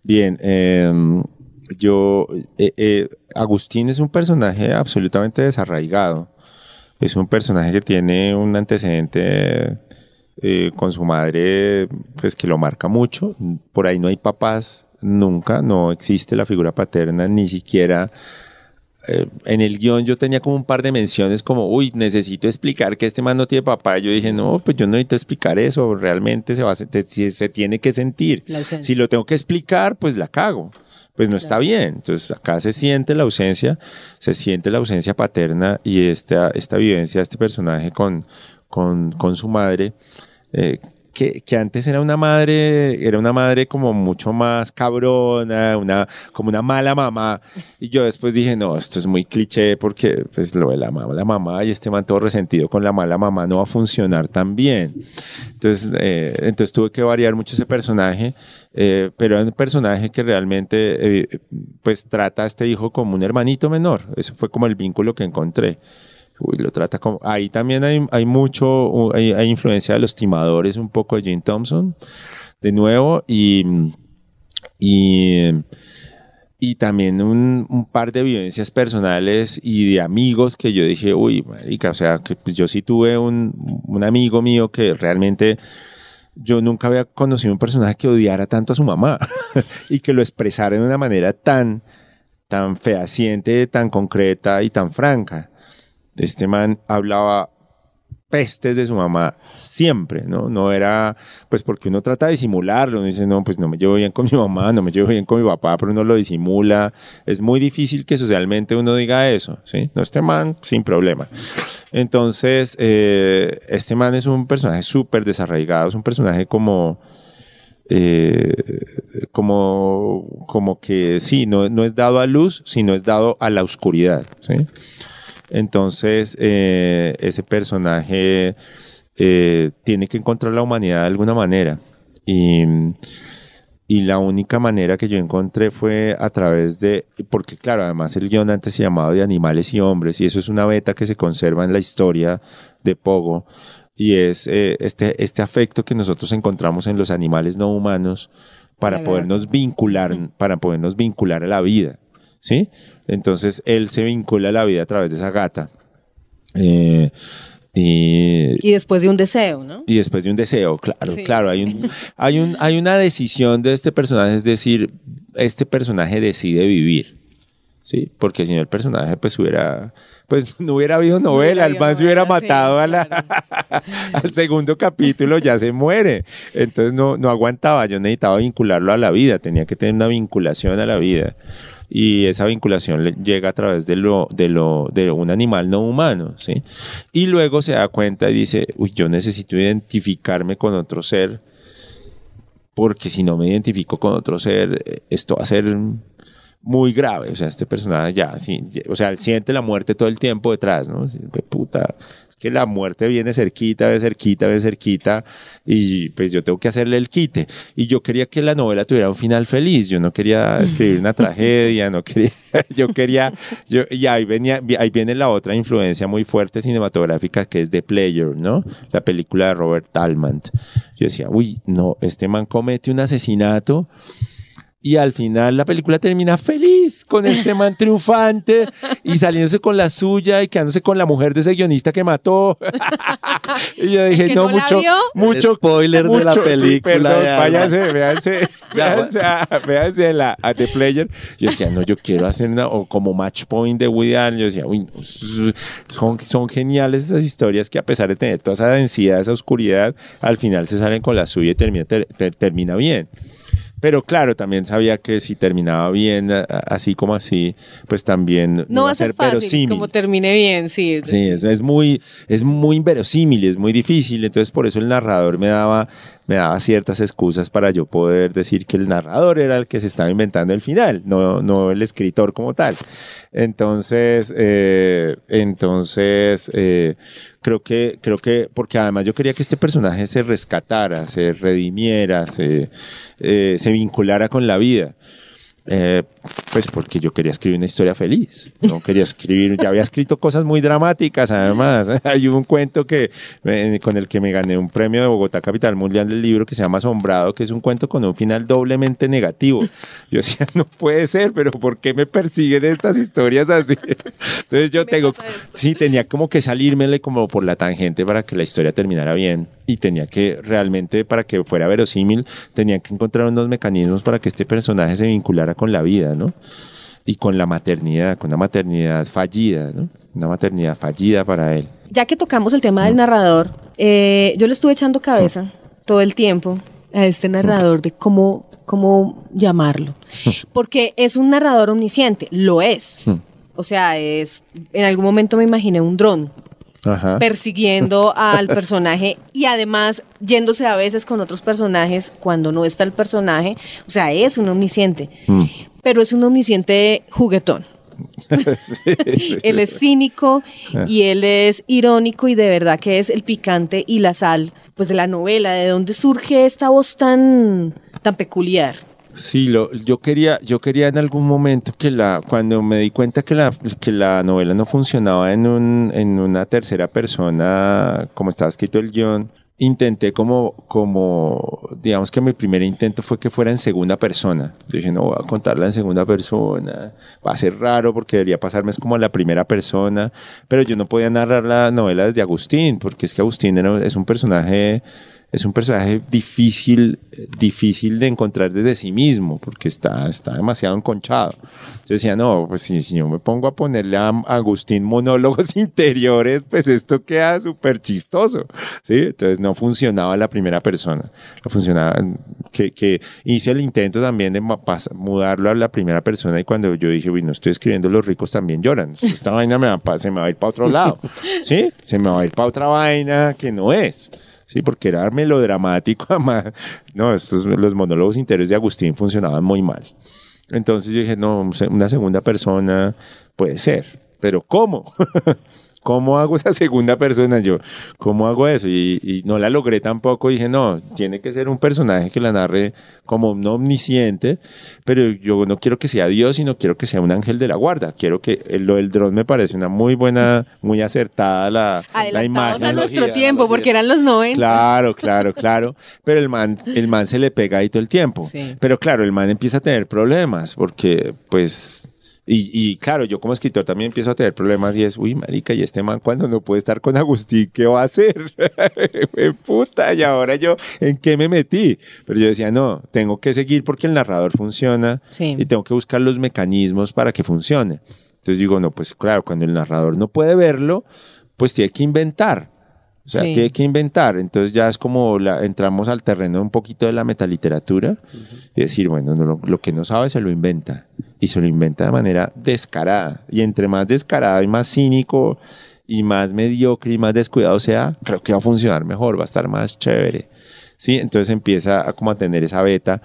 Bien, em, yo, eh, eh, Agustín es un personaje absolutamente desarraigado. Es un personaje que tiene un antecedente eh, con su madre, pues que lo marca mucho. Por ahí no hay papás nunca, no existe la figura paterna, ni siquiera eh, en el guion yo tenía como un par de menciones como, uy, necesito explicar que este man no tiene papá. Yo dije, no, pues yo no necesito explicar eso, realmente se, va a, se, se tiene que sentir. Si lo tengo que explicar, pues la cago. Pues no está bien. Entonces acá se siente la ausencia, se siente la ausencia paterna y esta, esta vivencia de este personaje con, con, con su madre. Eh, que, que, antes era una madre, era una madre como mucho más cabrona, una, como una mala mamá. Y yo después dije, no, esto es muy cliché porque pues lo de la mamá y este man todo resentido con la mala mamá no va a funcionar tan bien. Entonces, eh, entonces tuve que variar mucho ese personaje, eh, pero es un personaje que realmente eh, pues trata a este hijo como un hermanito menor. Eso fue como el vínculo que encontré. Uy, lo trata como... Ahí también hay, hay mucho, hay, influencia de los timadores, un poco de Jane Thompson, de nuevo, y, y, y también un, un, par de vivencias personales y de amigos que yo dije, uy, marica, o sea, que pues yo sí tuve un, un amigo mío que realmente yo nunca había conocido un personaje que odiara tanto a su mamá y que lo expresara de una manera tan, tan fehaciente, tan concreta y tan franca este man hablaba pestes de su mamá siempre, ¿no? No era, pues porque uno trata de disimularlo, uno dice, no, pues no me llevo bien con mi mamá, no me llevo bien con mi papá, pero uno lo disimula. Es muy difícil que socialmente uno diga eso, ¿sí? No, este man, sin problema. Entonces, eh, este man es un personaje súper desarraigado, es un personaje como... Eh, como, como que sí, no, no es dado a luz, sino es dado a la oscuridad, ¿sí? Entonces, eh, ese personaje eh, tiene que encontrar la humanidad de alguna manera. Y, y, la única manera que yo encontré fue a través de, porque claro, además el guion antes se llamaba de animales y hombres, y eso es una beta que se conserva en la historia de Pogo, y es eh, este, este afecto que nosotros encontramos en los animales no humanos para podernos vincular, para podernos vincular a la vida. ¿Sí? Entonces él se vincula a la vida a través de esa gata. Eh, y, después de un deseo, ¿no? Y después de un deseo, claro, claro. Hay, un, hay, un, hay una decisión de este personaje, es decir, este personaje decide vivir, ¿sí? Porque si no el personaje pues hubiera pues no hubiera habido novela, el man se hubiera matado a la, al segundo capítulo, ya se muere. Entonces no, no aguantaba, yo necesitaba vincularlo a la vida, tenía que tener una vinculación a la vida y esa vinculación llega a través de lo, de lo, de un animal no humano, ¿sí? Y luego se da cuenta y dice, uy, yo necesito identificarme con otro ser porque si no me identifico con otro ser, esto va a ser muy grave. O sea, este personaje ya, sí, o sea, él siente la muerte todo el tiempo detrás, ¿no? Pues, puta, que la muerte viene cerquita, de cerquita, de cerquita, y pues yo tengo que hacerle el quite. Y yo quería que la novela tuviera un final feliz, yo no quería escribir una tragedia, no quería, yo quería, yo, y ahí venía, ahí viene la otra influencia muy fuerte cinematográfica que es The Player, ¿no? La película de Robert Talmant. Yo decía, uy, no, este man comete un asesinato y al final la película termina feliz con este man triunfante y saliéndose con la suya y quedándose con la mujer de ese guionista que mató. y yo dije, que no, no la mucho, vio? mucho. Spoiler de la mucho- sí, película perdón, váyanse, véanse, véanse, a, véanse la, a The Player. Yo decía, no, yo quiero hacer una, o como Match Point de Woody Allen. Yo decía, uy, no, son, son geniales esas historias que a pesar de tener toda esa densidad, esa oscuridad, al final se salen con la suya y termina, ter- ter- termina bien. Pero claro, también sabía que si terminaba bien, así como así, pues también No va a ser fácil, verosímil. como termine bien, sí. Sí, es, es muy, es muy inverosímil, es muy difícil, entonces por eso el narrador me daba, me daba ciertas excusas para yo poder decir que el narrador era el que se estaba inventando el final, no, no el escritor como tal. Entonces, eh, entonces, eh, creo que, creo que, porque además yo quería que este personaje se rescatara, se redimiera, se, eh, se vinculara con la vida. Eh, pues porque yo quería escribir una historia feliz. No quería escribir, ya había escrito cosas muy dramáticas, además. Hay un cuento que eh, con el que me gané un premio de Bogotá Capital Mundial del Libro que se llama Asombrado, que es un cuento con un final doblemente negativo. Yo decía, no puede ser, pero ¿por qué me persiguen estas historias así? Entonces yo Me tengo, sí, tenía como que salírmele como por la tangente para que la historia terminara bien y tenía que realmente para que fuera verosímil tenía que encontrar unos mecanismos para que este personaje se vinculara con la vida, ¿no? Y con la maternidad, con una maternidad fallida, ¿no? Una maternidad fallida para él. Ya que tocamos el tema del narrador, eh, yo le estuve echando cabeza todo el tiempo a este narrador de cómo, cómo llamarlo. Porque es un narrador omnisciente, lo es. O sea, es. En algún momento me imaginé un dron Ajá. persiguiendo al personaje y además yéndose a veces con otros personajes cuando no está el personaje. O sea, es un omnisciente. Mm. Pero es un omnisciente juguetón. Sí, sí. Él es cínico Ah. y él es irónico y de verdad que es el picante y la sal pues de la novela, de dónde surge esta voz tan tan peculiar. Sí, lo, yo quería, yo quería en algún momento que la, cuando me di cuenta que la, que la novela no funcionaba en un, en una tercera persona, como estaba escrito el guion, intenté como, como, digamos que mi primer intento fue que fuera en segunda persona. Yo dije, no, voy a contarla en segunda persona, va a ser raro porque debería pasarme es como a la primera persona, pero yo no podía narrar la novela desde Agustín, porque es que Agustín es un personaje es un personaje difícil, difícil de encontrar desde sí mismo, porque está, está demasiado enconchado. Yo decía, no, pues si, si yo me pongo a ponerle a Agustín monólogos interiores, pues esto queda súper chistoso, ¿sí? Entonces no funcionaba la primera persona, no funcionaba, que, que hice el intento también de mudarlo a la primera persona y cuando yo dije, uy, no estoy escribiendo Los ricos también lloran, esta vaina me va se me va a ir para otro lado, ¿sí? Se me va a ir para otra vaina que no es. Sí, porque era melodramático, además. No, estos, los monólogos interiores de Agustín funcionaban muy mal. Entonces yo dije, no, una segunda persona puede ser, pero ¿cómo? ¿Cómo hago esa segunda persona yo? ¿Cómo hago eso? Y, y no la logré tampoco. Dije, no, tiene que ser un personaje que la narre como un omnisciente, pero yo no quiero que sea Dios, sino quiero que sea un ángel de la guarda. Quiero que el- lo del dron me parece una muy buena, muy acertada la, la imagen. a nuestro tiempo, porque eran los 90. Claro, claro, claro. Pero el man, el man se le pega ahí todo el tiempo. Sí. Pero claro, el man empieza a tener problemas porque, pues, y, y claro, yo como escritor también empiezo a tener problemas y es, uy, marica, y este man cuando no puede estar con Agustín, ¿qué va a hacer? Puta, y ahora yo, ¿en qué me metí? Pero yo decía, no, tengo que seguir porque el narrador funciona Sí. y tengo que buscar los mecanismos para que funcione. Entonces digo, no, pues claro, cuando el narrador no puede verlo, pues tiene que inventar. O sea, Sí. tiene que inventar. Entonces ya es como la, entramos al terreno un poquito de la metaliteratura y decir, bueno, no, lo, lo que no sabe se lo inventa. Y se lo inventa de manera descarada. Y entre más descarado y más cínico y más mediocre y más descuidado sea, creo que va a funcionar mejor, va a estar más chévere. ¿sí? Entonces empieza a, como a tener esa beta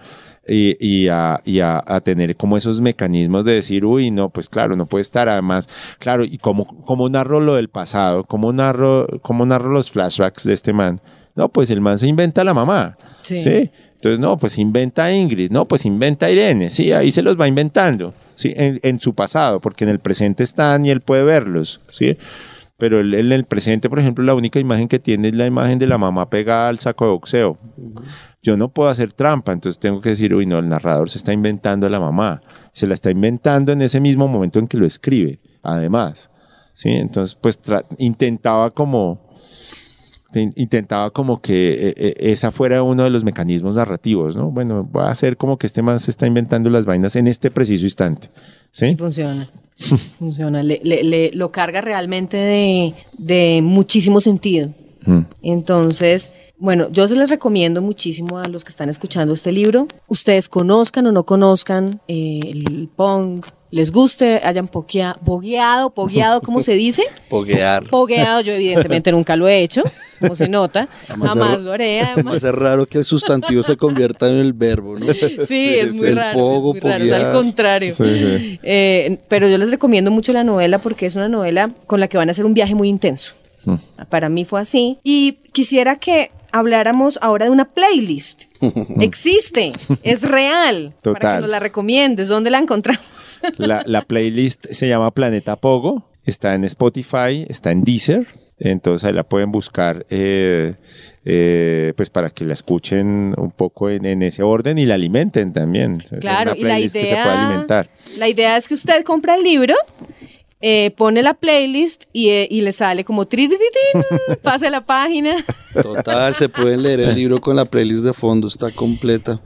y, y, a, y a, a, tener como esos mecanismos de decir, uy, no, pues claro, no puede estar además, claro, y como, como narro lo del pasado, como narro, como narro los flashbacks de este man, no, pues el man se inventa a la mamá, ¿sí? ¿sí? Entonces, no, pues inventa a Ingrid, no, pues inventa a Irene, sí, ahí se los va inventando, sí, en, en su pasado, porque en el presente están y él puede verlos, sí pero él, en el presente, por ejemplo, la única imagen que tiene es la imagen de la mamá pegada al saco de boxeo. Yo no puedo hacer trampa, entonces tengo que decir, uy, no, el narrador se está inventando a la mamá. Se la está inventando en ese mismo momento en que lo escribe, además. ¿Sí? Entonces, pues intentaba como intentaba como que eh, eh, esa fuera uno de los mecanismos narrativos, ¿no? Bueno, voy a hacer como que este man se está inventando las vainas en este preciso instante. ¿Sí? funciona. Funciona, le, le, lo carga realmente de, de muchísimo sentido. Mm. Entonces, bueno, yo se les recomiendo muchísimo a los que están escuchando este libro. Ustedes conozcan o no conozcan eh, el punk, les guste, hayan poquea, pogueado, pogueado, ¿cómo se dice? Poguear. Pogueado, yo evidentemente nunca lo he hecho, como se nota, jamás lo haré. Además. Es raro que el sustantivo se convierta en el verbo, ¿no? Sí, es, muy raro. es, muy al contrario. Eh, pero yo les recomiendo mucho la novela porque es una novela con la que van a hacer un viaje muy intenso. Mm. Para mí fue así. Y quisiera que habláramos ahora de una playlist. Existe, es real. Para que nos la recomiendes, ¿dónde la encontramos? la, playlist se llama Planeta Pogo, está en Spotify, está en Deezer, entonces ahí la pueden buscar eh, eh, pues para que la escuchen un poco en, ese orden y la alimenten también. Claro, y la idea, La idea es que usted compra el libro eh, pone la playlist y, eh, y le sale como tri, pase la página. Total, se pueden leer el libro con la playlist de fondo, está completa.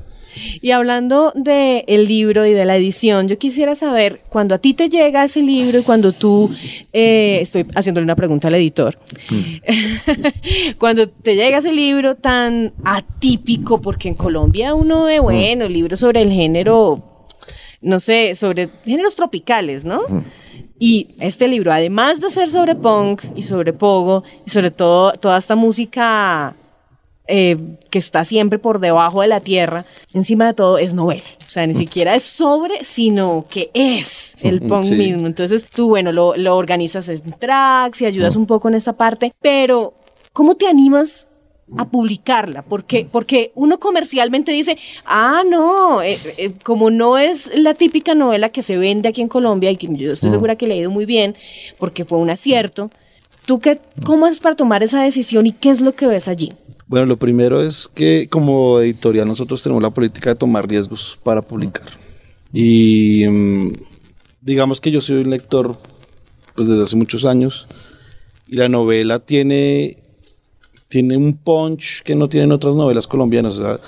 Y hablando del el libro y de la edición, yo quisiera saber, cuando a ti te llega ese libro y cuando tú, eh, estoy haciéndole una pregunta al editor, mm. cuando te llega ese libro tan atípico, porque en Colombia uno ve, mm. bueno, libros sobre el género, no sé, sobre géneros tropicales, ¿no? Mm. Y este libro, además de ser sobre punk y sobre pogo, y sobre todo toda esta música eh, que está siempre por debajo de la tierra, encima de todo es novela. O sea, ni siquiera es sobre, sino que es el punk mismo. Entonces tú, bueno, lo, lo organizas en tracks y ayudas un poco en esta parte, pero ¿cómo te animas a publicarla, porque, porque uno comercialmente dice, ah, no, eh, eh, como no es la típica novela que se vende aquí en Colombia y que yo estoy segura que le ha ido muy bien, porque fue un acierto, ¿tú qué, cómo haces para tomar esa decisión y qué es lo que ves allí? Bueno, lo primero es que como editorial nosotros tenemos la política de tomar riesgos para publicar. Y mm, digamos que yo soy un lector pues desde hace muchos años y la novela tiene tiene un punch que no tienen otras novelas colombianas. O sea,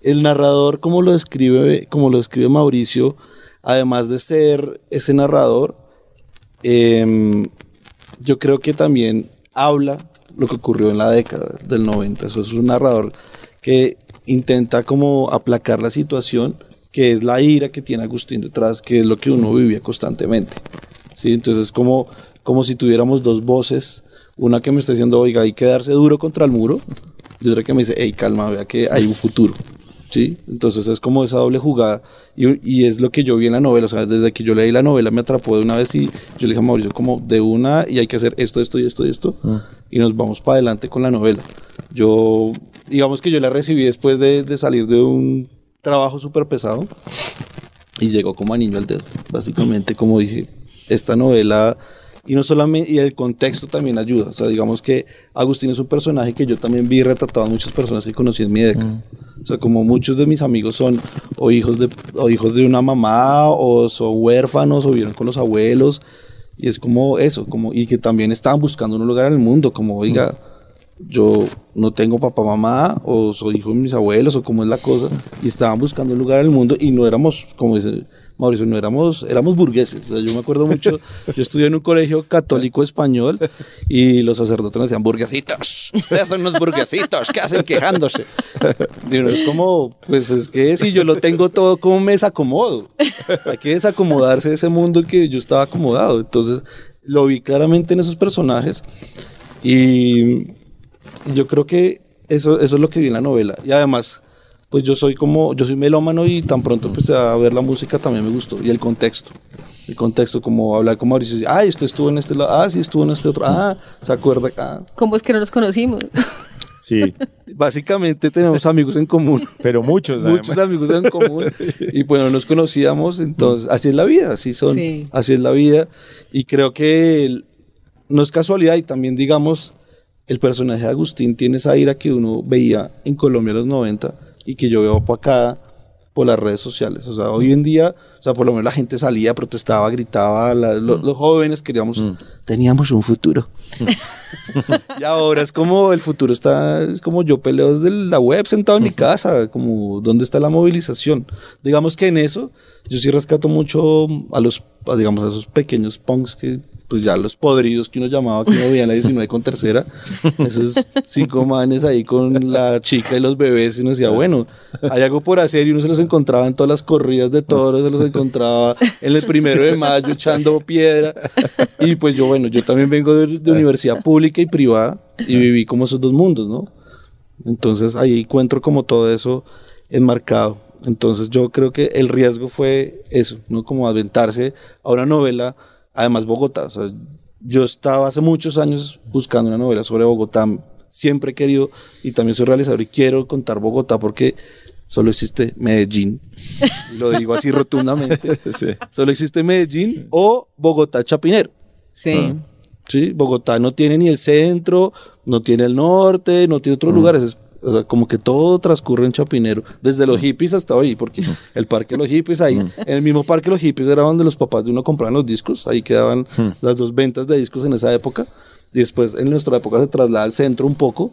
el narrador, como lo describe, como lo describe Mauricio, además de ser ese narrador, em, yo creo que también habla lo que ocurrió en la década del 90. Eso es un narrador que intenta como aplacar la situación, que es la ira que tiene Agustín detrás, que es lo que uno vivía constantemente. ¿sí? Entonces es como, como si tuviéramos dos voces una que me está diciendo, oiga, hay que darse duro contra el muro. Y otra que me dice, hey, calma, vea que hay un futuro. ¿Sí? Entonces es como esa doble jugada. Y, es lo que yo vi en la novela. O sea, desde que yo leí la novela me atrapó de una vez y yo le dije a Mauricio, como de una y hay que hacer esto, esto y esto y esto. Ah. Y nos vamos para adelante con la novela. Yo, digamos que yo la recibí después de, de salir de un trabajo súper pesado y llegó como a niño al dedo. Básicamente, como dije, esta novela y no solamente, y el contexto también ayuda. O sea, digamos que Agustín es un personaje que yo también vi retratado a muchas personas que conocí en mi década. Mm. O sea, como muchos de mis amigos son o hijos de, o hijos de una mamá, o son huérfanos, o vivieron con los abuelos. Y es como eso, como, y que también estaban buscando un lugar en el mundo, como, oiga, mm. yo no tengo papá, mamá, o soy hijo de mis abuelos, o cómo es la cosa, y estaban buscando un lugar en el mundo, y no éramos, como dice Mauricio, no éramos, éramos burgueses. yo me acuerdo mucho, yo estudié en un colegio católico español y los sacerdotes me decían, burguesitos, ustedes son unos burguesitos, ¿qué hacen quejándose? Digo, es como, pues es que si yo lo tengo todo, ¿cómo me desacomodo? Hay que desacomodarse de ese mundo que yo estaba acomodado. Entonces, lo vi claramente en esos personajes y yo creo que eso, eso es lo que vi en la novela. Y además, pues yo soy como, yo soy melómano y tan pronto empecé a ver la música también me gustó. Y el contexto. El contexto, como hablar con Mauricio, ah, usted estuvo en este lado, ah, sí, estuvo en este otro, ah, se acuerda, ah. ¿Cómo es que no nos conocimos? Sí, Básicamente tenemos amigos en común. pero muchos. muchos además. amigos en común y bueno nos conocíamos entonces así es la vida así son Sí. así es la vida y creo que el- no es casualidad y también digamos el personaje de Agustín tiene esa ira que uno veía en Colombia en los 90 y que yo veo por acá por las redes sociales. O sea hoy en día o sea por lo menos la gente salía protestaba gritaba la- lo- los jóvenes queríamos teníamos un futuro y ahora es como el futuro está, es como yo peleo desde la web sentado en mi casa, como dónde está la movilización. Digamos que en eso yo sí rescato mucho a los, a, digamos, a esos pequeños punks que, pues ya los podridos que uno llamaba, que uno veía en la 19 con tercera, esos cinco manes ahí con la chica y los bebés y uno decía, bueno, hay algo por hacer y uno se los encontraba en todas las corridas de toros, se los encontraba en el primero de mayo echando piedra y pues yo, bueno, yo también vengo de, de universidad pública y privada y viví como esos dos mundos, ¿no? Entonces ahí encuentro como todo eso enmarcado. Entonces yo creo que el riesgo fue eso, ¿no? Como aventarse a una novela, además Bogotá. O sea, yo estaba hace muchos años buscando una novela sobre Bogotá. Siempre he querido, y también soy realizador y quiero contar Bogotá porque solo existe Medellín. Y lo digo así rotundamente. Sí. Solo existe Medellín o Bogotá Chapinero. Sí. Ah. Sí, Bogotá no tiene ni el centro, no tiene el norte, no tiene otros lugares. Es- o sea, como que todo transcurre en Chapinero, desde los hippies hasta hoy, porque el parque de los hippies, ahí, en el mismo parque de los hippies era donde los papás de uno compraban los discos, ahí quedaban las dos ventas de discos en esa época, y después en nuestra época se traslada al centro un poco,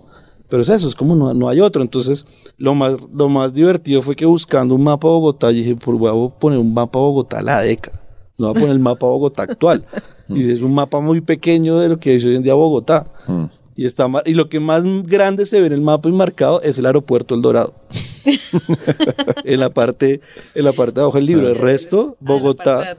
pero es eso, es como no, no hay otro. Entonces, lo más, lo más divertido fue que buscando un mapa de Bogotá, yo dije, por voy a poner un mapa de Bogotá a la década. No voy a poner el mapa de Bogotá actual. y es un mapa muy pequeño de lo que es hoy en día Bogotá. Y, está, ma- y lo que más grande se ve en el mapa y marcado es el aeropuerto El Dorado. en la parte en la parte de abajo del libro. El resto, Bogotá,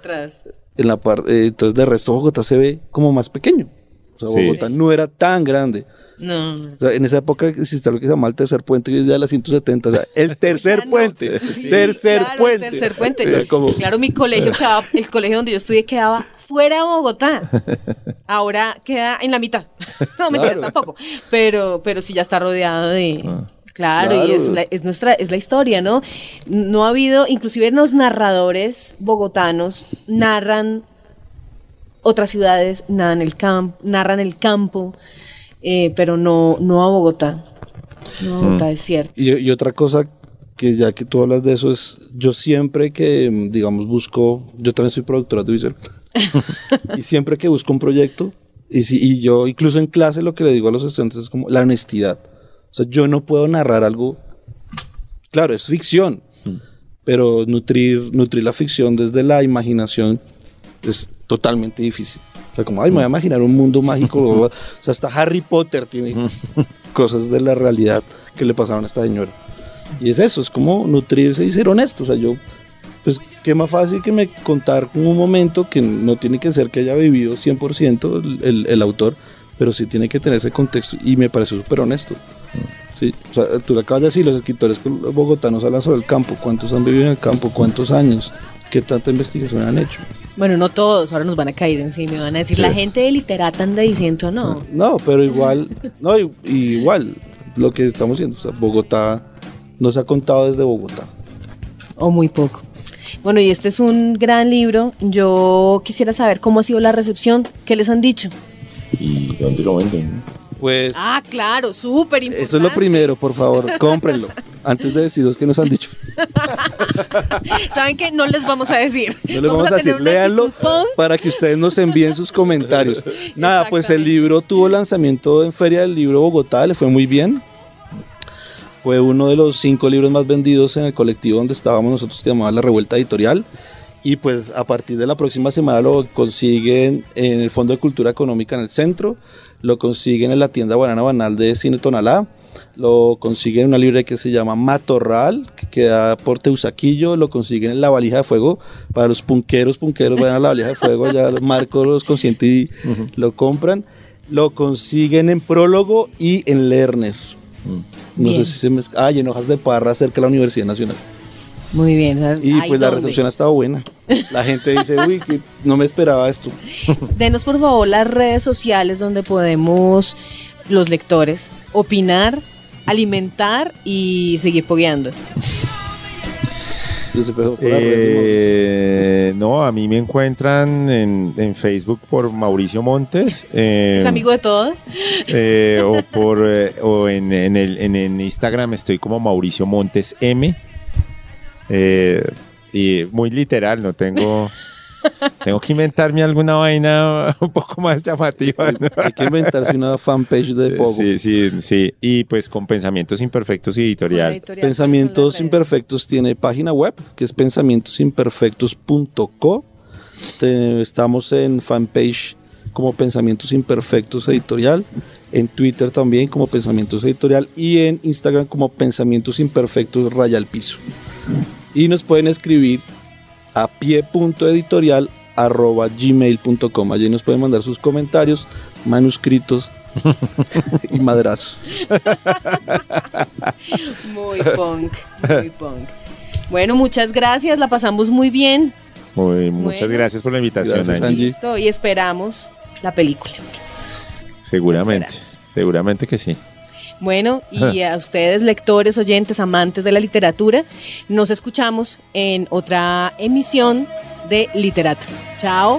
en la parte, eh, entonces de resto Bogotá se ve como más pequeño. O sea, Sí. Bogotá no era tan grande. No. O sea, en esa época existía lo que se llama el tercer puente, y es de la 170. O sea, el tercer no. puente. Sí, tercer claro, puente. Tercer puente. Como- Claro, mi colegio quedaba, el colegio donde yo estudié quedaba fuera Bogotá. Ahora queda en la mitad. No, mentiras Claro. tampoco. Pero, pero sí ya está rodeado de. Ah. Claro, Claro. y es, la, es nuestra, es la historia, ¿no? No ha habido, inclusive los narradores bogotanos narran otras ciudades, narran el campo, narran el campo, eh, pero no, no a Bogotá. No a Bogotá, es cierto. Y, y otra cosa que ya que tú hablas de eso es, yo siempre que, mm, digamos, busco, yo también soy productor audiovisual, y siempre que busco un proyecto, y, si, y yo incluso en clase lo que le digo a los estudiantes es como la honestidad. O sea, yo no puedo narrar algo, claro, es ficción, pero nutrir, nutrir la ficción desde la imaginación es totalmente difícil. O sea, como, ay, me voy a imaginar un mundo mágico. o sea, hasta Harry Potter tiene cosas de la realidad que le pasaron a esta señora. Y es eso, es como nutrirse y ser honesto. O sea, yo, pues, qué más fácil que me contar un momento que no tiene que ser que haya vivido 100% el, el, el autor, pero sí tiene que tener ese contexto y me pareció súper honesto. Sí, o sea, tú le acabas de decir, los escritores bogotanos hablan sobre el campo, cuántos han vivido en el campo, cuántos años, qué tanta investigación han hecho. Bueno, no todos, ahora nos van a caer encima y van a decir, Sí. la gente de literata anda diciendo no. No, pero igual, no, i- igual, lo que estamos viendo, o sea, Bogotá no se ha contado desde Bogotá. O muy poco. Bueno, y este es un gran libro. Yo quisiera saber cómo ha sido la recepción. ¿Qué les han dicho? ¿Y dónde lo venden? Pues Ah, claro, súper importante. eso es lo primero, por favor, cómprenlo, antes de deciros que nos han dicho. ¿Saben qué? No les vamos a decir. No les vamos a tener decir, léanlo para que ustedes nos envíen sus comentarios. Nada, pues el libro tuvo lanzamiento en Feria del Libro Bogotá, le fue muy bien. Fue uno de los cinco libros más vendidos en el colectivo donde estábamos nosotros, que llamaba La Revuelta Editorial. Y pues a partir de la próxima semana lo consiguen en el Fondo de Cultura Económica en el centro, lo consiguen en la tienda Banana Banal de Cine Tonalá, lo consiguen en una librería que se llama Matorral, que queda por Teusaquillo, lo consiguen en La Valija de Fuego, para los punqueros, punqueros, vayan a La Valija de Fuego, ya los marcos los consienten y lo compran, lo consiguen en Prólogo y en Lerner. No Bien. sé si se me... Ah, y en Hojas de Parra, cerca de la Universidad Nacional. Muy bien. Y pues la recepción ha estado buena. La gente dice, uy, que no me esperaba esto. Denos por favor las redes sociales donde podemos, los lectores, opinar, alimentar y seguir pogueando. Se por Eh, no, a mí me encuentran en, en Facebook por Mauricio Montes. eh, ¿Es amigo de todos? eh, o por eh, o en, en el, en, en Instagram estoy como Mauricio Montes M. Eh, y muy literal, no tengo. Tengo que inventarme alguna vaina un poco más llamativa. ¿no? Hay que inventarse una fanpage de Pogo. Sí, sí, sí. Y pues con pensamientos imperfectos y editorial. Editorial, Pensamientos. Imperfectos tiene página web que es pensamientosimperfectos.co. Estamos en fanpage como Pensamientos Imperfectos Editorial, en Twitter también como Pensamientos Editorial y en Instagram como Pensamientos Imperfectos Raya al Piso. Y nos pueden escribir a pie.editorial arroba gmail.com. Allí nos pueden mandar sus comentarios, manuscritos y madrazos. Muy punk, muy punk. Bueno, muchas gracias, la pasamos muy bien. Muy- muchas Bueno. gracias por la invitación, Gracias, Angie. Angie. Listo, y esperamos la película. Seguramente, seguramente que sí. Bueno, y a ustedes, lectores, oyentes, amantes de la literatura, nos escuchamos en otra emisión de Literata. Chao.